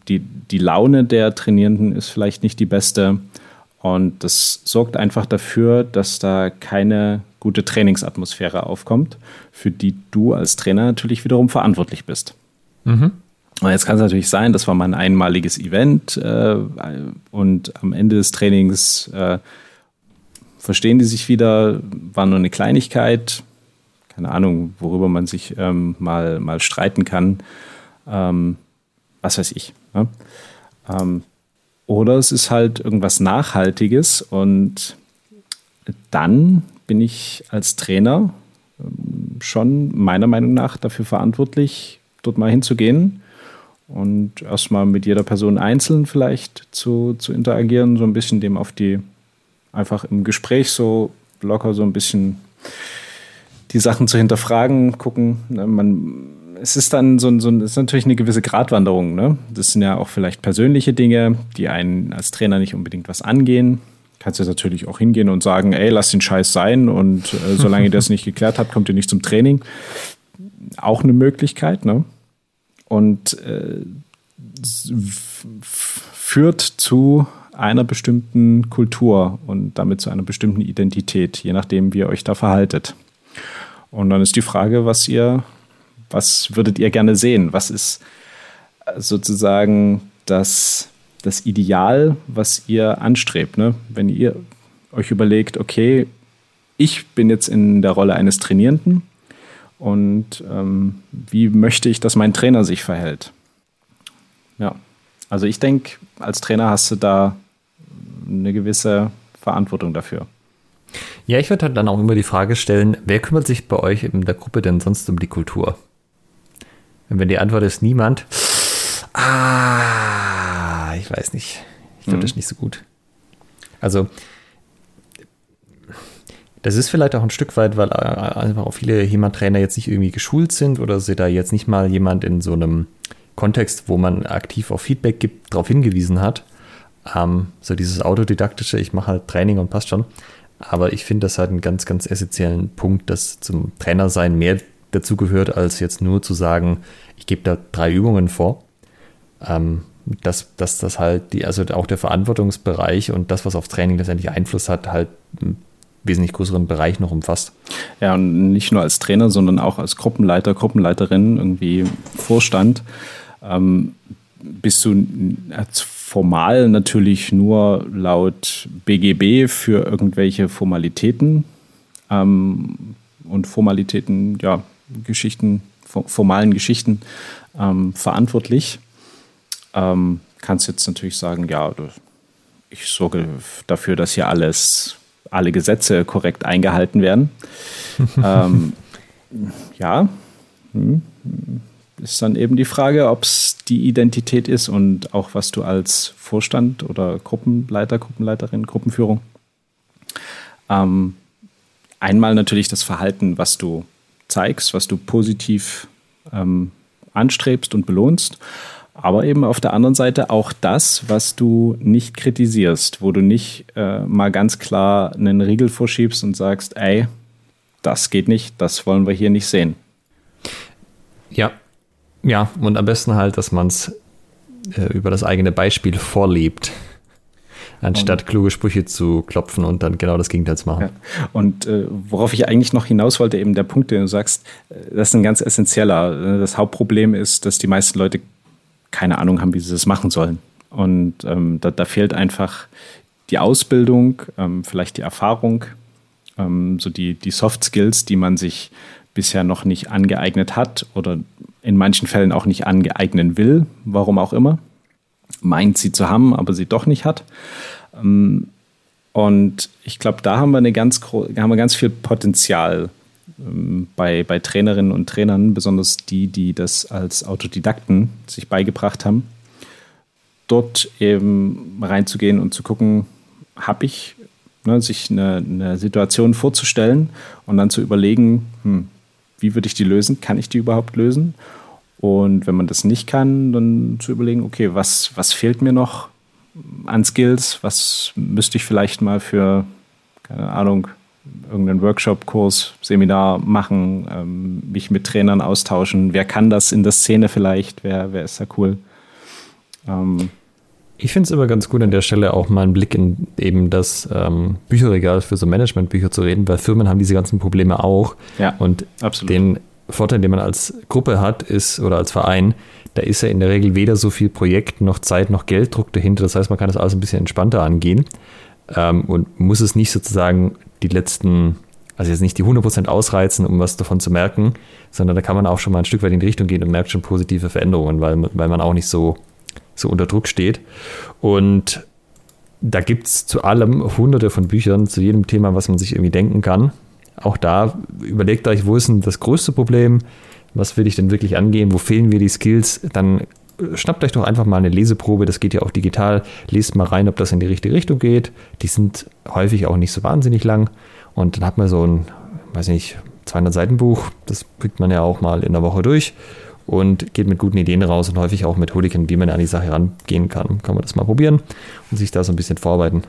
Die, die Laune der Trainierenden ist vielleicht nicht die beste. Und das sorgt einfach dafür, dass da keine gute Trainingsatmosphäre aufkommt, für die du als Trainer natürlich wiederum verantwortlich bist. Mhm. Jetzt kann es natürlich sein, das war mal ein einmaliges Event äh, und am Ende des Trainings äh, verstehen die sich wieder, war nur eine Kleinigkeit, keine Ahnung, worüber man sich ähm, mal, mal streiten kann. Ähm, was weiß ich. Ne? Ähm, oder es ist halt irgendwas Nachhaltiges und dann bin ich als Trainer ähm, schon meiner Meinung nach dafür verantwortlich, dort mal hinzugehen und erstmal mit jeder Person einzeln vielleicht zu, zu interagieren, so ein bisschen dem auf die, einfach im Gespräch so locker so ein bisschen die Sachen zu hinterfragen, gucken. Ne, man, es ist dann so, so es ist natürlich eine gewisse Gratwanderung. Ne? Das sind ja auch vielleicht persönliche Dinge, die einen als Trainer nicht unbedingt was angehen. Kannst du natürlich auch hingehen und sagen, ey, lass den Scheiß sein und äh, solange ihr (laughs) das nicht geklärt habt, kommt ihr nicht zum Training. Auch eine Möglichkeit, ne? Und äh, führt zu einer bestimmten Kultur und damit zu einer bestimmten Identität, je nachdem, wie ihr euch da verhaltet. Und dann ist die Frage, was ihr, was würdet ihr gerne sehen? Was ist sozusagen das, das Ideal, was ihr anstrebt? Ne? Wenn ihr euch überlegt, okay, ich bin jetzt in der Rolle eines Trainierenden und ähm, wie möchte ich, dass mein Trainer sich verhält? Ja, also ich denke, als Trainer hast du da eine gewisse Verantwortung dafür. Ja, ich würde halt dann auch immer die Frage stellen, wer kümmert sich bei euch in der Gruppe denn sonst um die Kultur? Und wenn die Antwort ist niemand, ah, ich weiß nicht. Ich glaube, mhm. das ist nicht so gut. Also, das ist vielleicht auch ein Stück weit, weil äh, einfach auch viele HEMA-Trainer jetzt nicht irgendwie geschult sind oder sie da jetzt nicht mal jemand in so einem Kontext, wo man aktiv auf Feedback gibt, darauf hingewiesen hat. Ähm, so dieses autodidaktische, ich mache halt Training und passt schon. Aber ich finde das halt einen ganz, ganz essentiellen Punkt, dass zum Trainersein mehr dazu gehört, als jetzt nur zu sagen, ich gebe da drei Übungen vor. Ähm, dass, dass das halt die, also auch der Verantwortungsbereich und das, was auf Training letztendlich Einfluss hat, halt wesentlich größeren Bereich noch umfasst. Ja, und nicht nur als Trainer, sondern auch als Gruppenleiter, Gruppenleiterin, irgendwie Vorstand. Ähm, bist du formal natürlich nur laut BGB für irgendwelche Formalitäten ähm, und Formalitäten, ja, Geschichten, formalen Geschichten ähm, verantwortlich. Ähm, kannst jetzt natürlich sagen, ja, ich sorge dafür, dass hier alles, alle Gesetze korrekt eingehalten werden. (laughs) ähm, ja, hm ist dann eben die Frage, ob es die Identität ist und auch was du als Vorstand oder Gruppenleiter, Gruppenleiterin, Gruppenführung. Ähm, einmal natürlich das Verhalten, was du zeigst, was du positiv ähm, anstrebst und belohnst, aber eben auf der anderen Seite auch das, was du nicht kritisierst, wo du nicht äh, mal ganz klar einen Riegel vorschiebst und sagst, ey, das geht nicht, das wollen wir hier nicht sehen. Ja, ja, und am besten halt, dass man es äh, über das eigene Beispiel vorlebt, anstatt kluge Sprüche zu klopfen und dann genau das Gegenteil zu machen. Ja. Und äh, worauf ich eigentlich noch hinaus wollte, eben der Punkt, den du sagst, äh, das ist ein ganz essentieller. Das Hauptproblem ist, dass die meisten Leute keine Ahnung haben, wie sie das machen sollen. Und ähm, da, da, fehlt einfach die Ausbildung, ähm, vielleicht die Erfahrung, ähm, so die, die Soft Skills, die man sich bisher noch nicht angeeignet hat oder in manchen Fällen auch nicht angeeignen will, warum auch immer. Meint sie zu haben, aber sie doch nicht hat. Ähm, und ich glaube, da haben wir eine ganz haben wir ganz viel Potenzial bei, bei Trainerinnen und Trainern, besonders die, die das als Autodidakten sich beigebracht haben, dort eben reinzugehen und zu gucken, habe ich, ne, sich eine, eine, Situation vorzustellen und dann zu überlegen, hm, wie würde ich die lösen? Kann ich die überhaupt lösen? Und wenn man das nicht kann, dann zu überlegen, okay, was, was fehlt mir noch an Skills? Was müsste ich vielleicht mal für, keine Ahnung, irgendeinen Workshop, Kurs, Seminar machen, ähm, mich mit Trainern austauschen? Wer kann das in der Szene vielleicht? Wer, wer ist da cool? Ähm, ich finde es immer ganz gut, an der Stelle auch mal einen Blick in eben das ähm, Bücherregal für so Managementbücher zu reden, weil Firmen haben diese ganzen Probleme auch. Ja, und absolut. den Vorteil, den man als Gruppe hat, ist oder als Verein, da ist ja in der Regel weder so viel Projekt noch Zeit noch Gelddruck dahinter. Das heißt, man kann das alles ein bisschen entspannter angehen ähm, und muss es nicht sozusagen die letzten, also jetzt nicht die 100% ausreizen, um was davon zu merken, sondern da kann man auch schon mal ein Stück weit in die Richtung gehen und merkt schon positive Veränderungen, weil, weil man auch nicht so so unter Druck steht. Und da gibt es zu allem hunderte von Büchern zu jedem Thema, was man sich irgendwie denken kann. Auch da überlegt euch, wo ist denn das größte Problem? Was will ich denn wirklich angehen? Wo fehlen mir die Skills? Dann schnappt euch doch einfach mal eine Leseprobe, das geht ja auch digital. Lest mal rein, ob das in die richtige Richtung geht. Die sind häufig auch nicht so wahnsinnig lang. Und dann hat man so ein, weiß nicht, 200 Seiten Buch, das kriegt man ja auch mal in der Woche durch und geht mit guten Ideen raus und häufig auch Methodiken, wie man an die Sache rangehen kann. Kann man das mal probieren und sich da so ein bisschen vorarbeiten.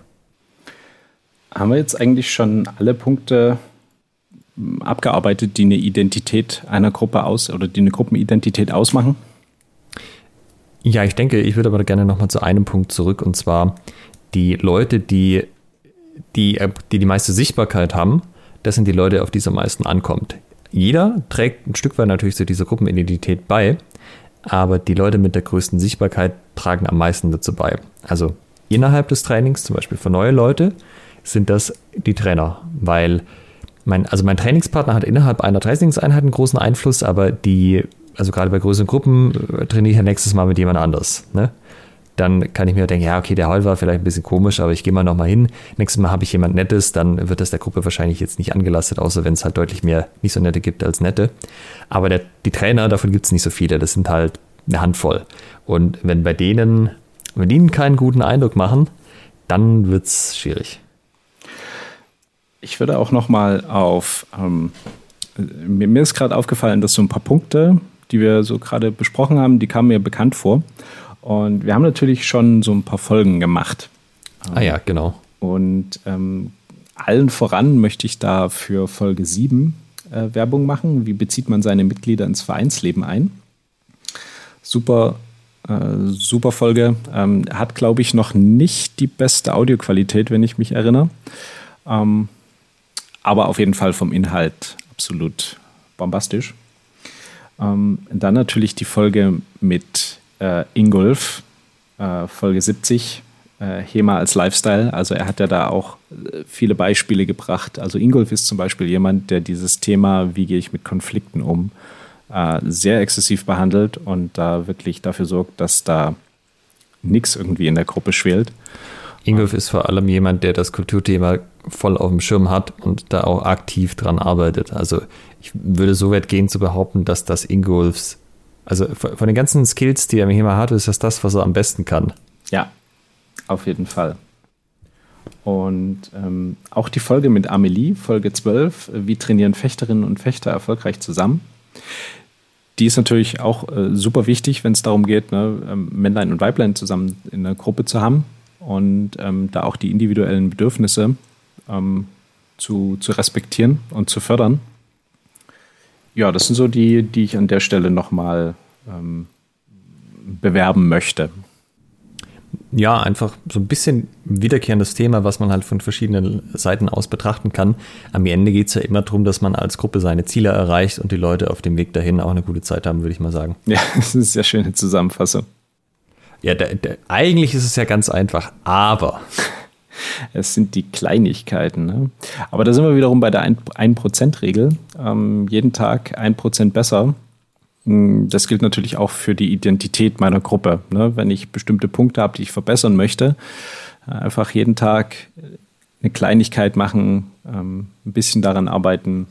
Haben wir jetzt eigentlich schon alle Punkte abgearbeitet, die eine Identität einer Gruppe aus oder die eine Gruppenidentität ausmachen? Ja, ich denke, ich würde aber gerne nochmal zu einem Punkt zurück und zwar die Leute, die die, die die meiste Sichtbarkeit haben, das sind die Leute, auf die es am meisten ankommt. Jeder trägt ein Stück weit natürlich zu dieser Gruppenidentität bei, aber die Leute mit der größten Sichtbarkeit tragen am meisten dazu bei. Also innerhalb des Trainings, zum Beispiel für neue Leute, sind das die Trainer, weil mein, also mein Trainingspartner hat innerhalb einer Trainingseinheit einen großen Einfluss, aber die, also gerade bei größeren Gruppen, äh, trainiere ich ja nächstes Mal mit jemand anders. Ne? Dann kann ich mir denken, ja, okay, der Hall war vielleicht ein bisschen komisch, aber ich gehe mal nochmal hin. Nächstes Mal habe ich jemand Nettes, dann wird das der Gruppe wahrscheinlich jetzt nicht angelastet, außer wenn es halt deutlich mehr nicht so nette gibt als nette. Aber der, die Trainer, davon gibt es nicht so viele, das sind halt eine Handvoll. Und wenn bei denen, wenn die keinen guten Eindruck machen, dann wird es schwierig. Ich würde auch noch mal auf, ähm, mir ist gerade aufgefallen, dass so ein paar Punkte, die wir so gerade besprochen haben, die kamen mir bekannt vor. Und wir haben natürlich schon so ein paar Folgen gemacht. Ah ja, genau. Und ähm, allen voran möchte ich da für Folge 7 äh, Werbung machen. Wie bezieht man seine Mitglieder ins Vereinsleben ein? Super, äh, super Folge. Ähm, hat, glaube ich, noch nicht die beste Audioqualität, wenn ich mich erinnere. Ähm, aber auf jeden Fall vom Inhalt absolut bombastisch. Ähm, dann natürlich die Folge mit äh, Ingolf, äh, Folge 70, äh, HEMA als Lifestyle. Also er hat ja da auch äh, viele Beispiele gebracht. Also Ingolf ist zum Beispiel jemand, der dieses Thema, wie gehe ich mit Konflikten um, äh, sehr exzessiv behandelt und da wirklich dafür sorgt, dass da nichts irgendwie in der Gruppe schwelt. Ingolf ist vor allem jemand, der das Kulturthema voll auf dem Schirm hat und da auch aktiv dran arbeitet. Also ich würde so weit gehen zu behaupten, dass das Ingolfs, also von den ganzen Skills, die er hier mal hat, ist das das, was er am besten kann. Ja, auf jeden Fall. Und ähm, auch die Folge mit Amelie, Folge 12, wie trainieren Fechterinnen und Fechter erfolgreich zusammen. Die ist natürlich auch äh, super wichtig, wenn es darum geht, ne, ähm, Männlein und Weiblein zusammen in einer Gruppe zu haben und ähm, da auch die individuellen Bedürfnisse ähm, zu, zu respektieren und zu fördern. Ja, das sind so die, die ich an der Stelle nochmal ähm, bewerben möchte. Ja, einfach so ein bisschen wiederkehrendes Thema, was man halt von verschiedenen Seiten aus betrachten kann. Am Ende geht es ja immer darum, dass man als Gruppe seine Ziele erreicht und die Leute auf dem Weg dahin auch eine gute Zeit haben, würde ich mal sagen. Ja, (laughs) das ist eine sehr schöne Zusammenfassung. Ja, der, der, eigentlich ist es ja ganz einfach, aber. (laughs) Es sind die Kleinigkeiten. Ne? Aber da sind wir wiederum bei der 1%-Regel. Ähm, jeden Tag 1% besser. Hm, das gilt natürlich auch für die Identität meiner Gruppe. Ne? Wenn ich bestimmte Punkte habe, die ich verbessern möchte, einfach jeden Tag eine Kleinigkeit machen, ähm, ein bisschen daran arbeiten.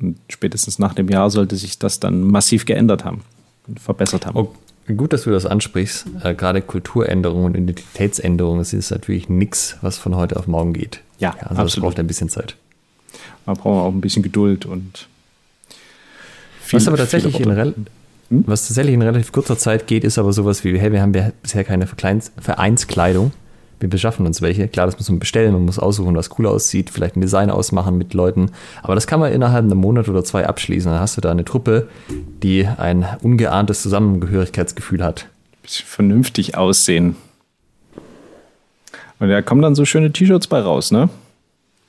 Und spätestens nach dem Jahr sollte sich das dann massiv geändert haben und verbessert haben. Okay. Gut, dass du das ansprichst. Äh, gerade Kulturänderungen und Identitätsänderungen, das ist natürlich nichts, was von heute auf morgen geht. Ja, ja also absolut. das braucht ein bisschen Zeit. Man braucht auch ein bisschen Geduld und viel, was aber tatsächlich in, hm? was tatsächlich in relativ kurzer Zeit geht, ist aber sowas wie, hey, wir haben bisher keine Vereinskleidung wir beschaffen uns welche. Klar, das muss man bestellen, man muss aussuchen, was cool aussieht, vielleicht ein Design ausmachen mit Leuten. Aber das kann man innerhalb einem Monat oder zwei abschließen. Dann hast du da eine Truppe, die ein ungeahntes Zusammengehörigkeitsgefühl hat. Bisschen vernünftig aussehen. Und da kommen dann so schöne T-Shirts bei raus, ne?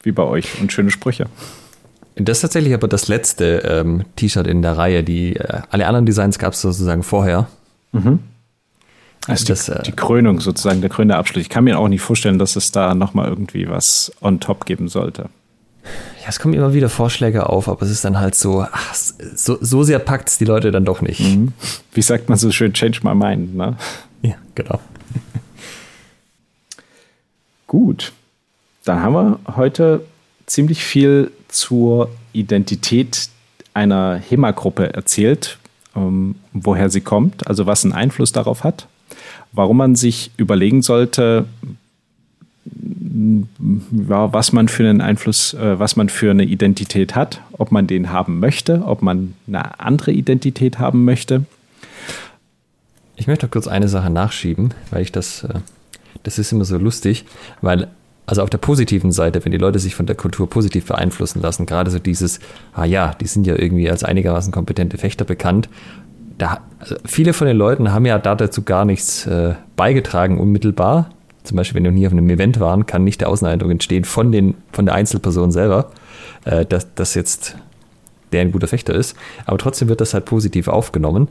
Wie bei euch und schöne Sprüche. Das ist tatsächlich aber das letzte ähm, T-Shirt in der Reihe. Die, äh, alle anderen Designs gab es sozusagen vorher. Mhm. Also die, das, äh, die Krönung sozusagen, der krönende Abschluss. Ich kann mir auch nicht vorstellen, dass es da nochmal irgendwie was on top geben sollte. Ja, es kommen immer wieder Vorschläge auf, aber es ist dann halt so, ach, so, so sehr packt es die Leute dann doch nicht. Mhm. Wie sagt man so schön, change my mind, ne? Ja, genau. Gut. Dann haben wir heute ziemlich viel zur Identität einer HEMA-Gruppe erzählt, ähm, woher sie kommt, also was einen Einfluss darauf hat warum man sich überlegen sollte, ja, was man für einen Einfluss, äh, was man für eine Identität hat, ob man den haben möchte, ob man eine andere Identität haben möchte. Ich möchte noch kurz eine Sache nachschieben, weil ich das, äh, das ist immer so lustig, weil also auf der positiven Seite, wenn die Leute sich von der Kultur positiv beeinflussen lassen, gerade so dieses, ah ja, die sind ja irgendwie als einigermaßen kompetente Fechter bekannt, da, also viele von den Leuten haben ja da dazu gar nichts äh, beigetragen unmittelbar. Zum Beispiel, wenn die nie auf einem Event waren, kann nicht der Außeneindruck entstehen von, den, von der Einzelperson selber, äh, dass, dass jetzt der ein guter Fechter ist. Aber trotzdem wird das halt positiv aufgenommen,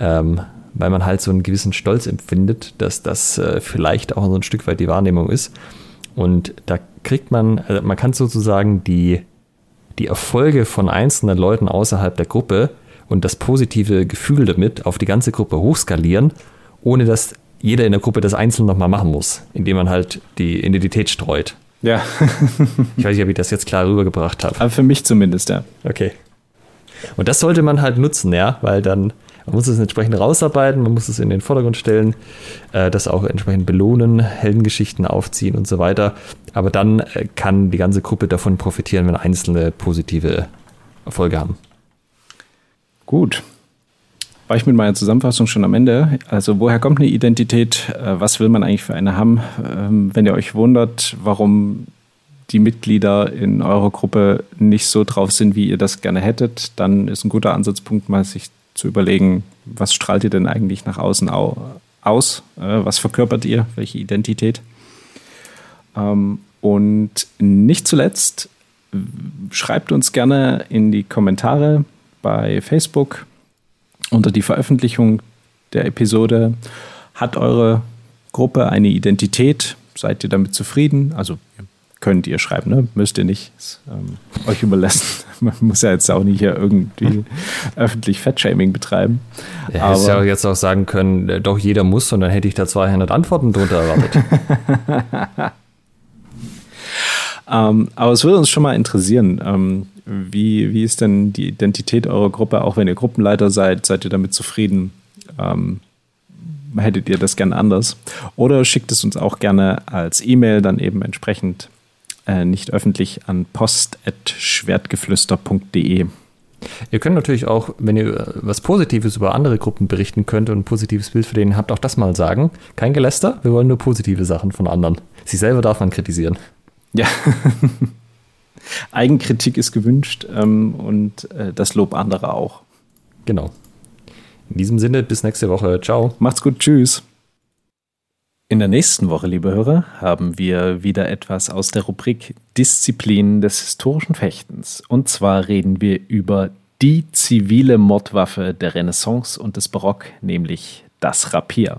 ähm, weil man halt so einen gewissen Stolz empfindet, dass das äh, vielleicht auch so ein Stück weit die Wahrnehmung ist. Und da kriegt man, also man kann sozusagen die, die Erfolge von einzelnen Leuten außerhalb der Gruppe und das positive Gefühl damit auf die ganze Gruppe hochskalieren, ohne dass jeder in der Gruppe das einzeln nochmal machen muss, indem man halt die Identität streut. Ja. (laughs) ich weiß nicht, ob ich das jetzt klar rübergebracht habe. Aber für mich zumindest, ja. Okay. Und das sollte man halt nutzen, ja, weil dann man muss es entsprechend rausarbeiten, man muss es in den Vordergrund stellen, äh, das auch entsprechend belohnen, Heldengeschichten aufziehen und so weiter. Aber dann äh, kann die ganze Gruppe davon profitieren, wenn einzelne positive Erfolge haben. Gut. War ich mit meiner Zusammenfassung schon am Ende? Also, woher kommt eine Identität? Äh, was will man eigentlich für eine haben? Ähm, wenn ihr euch wundert, warum die Mitglieder in eurer Gruppe nicht so drauf sind, wie ihr das gerne hättet, dann ist ein guter Ansatzpunkt, mal sich zu überlegen, was strahlt ihr denn eigentlich nach außen aus? Äh, was verkörpert ihr? Welche Identität? Ähm, und nicht zuletzt, schreibt uns gerne in die Kommentare bei Facebook unter die Veröffentlichung der Episode. Hat eure Gruppe eine Identität? Seid ihr damit zufrieden? Also könnt ihr schreiben, ne? müsst ihr nicht. Ähm, euch überlassen. (laughs) Man muss ja jetzt auch nicht hier irgendwie (laughs) öffentlich Fettshaming betreiben. Ja, hättest ja jetzt auch sagen können, äh, doch jeder muss und dann hätte ich da 200 Antworten drunter erwartet. (laughs) ähm, aber es würde uns schon mal interessieren, ähm, wie, wie ist denn die Identität eurer Gruppe, auch wenn ihr Gruppenleiter seid, seid ihr damit zufrieden? Ähm, hättet ihr das gerne anders? Oder schickt es uns auch gerne als E-Mail dann eben entsprechend äh, nicht öffentlich an post.schwertgeflüster.de. Ihr könnt natürlich auch, wenn ihr was Positives über andere Gruppen berichten könnt und ein positives Bild für den habt, auch das mal sagen. Kein Geläster, wir wollen nur positive Sachen von anderen. Sie selber darf man kritisieren. Ja. (laughs) Eigenkritik ist gewünscht ähm, und äh, das Lob anderer auch. Genau. In diesem Sinne, bis nächste Woche. Ciao. Macht's gut. Tschüss. In der nächsten Woche, liebe Hörer, haben wir wieder etwas aus der Rubrik Disziplinen des historischen Fechtens. Und zwar reden wir über die zivile Mordwaffe der Renaissance und des Barock, nämlich das Rapier.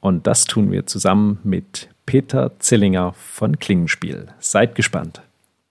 Und das tun wir zusammen mit Peter Zillinger von Klingenspiel. Seid gespannt.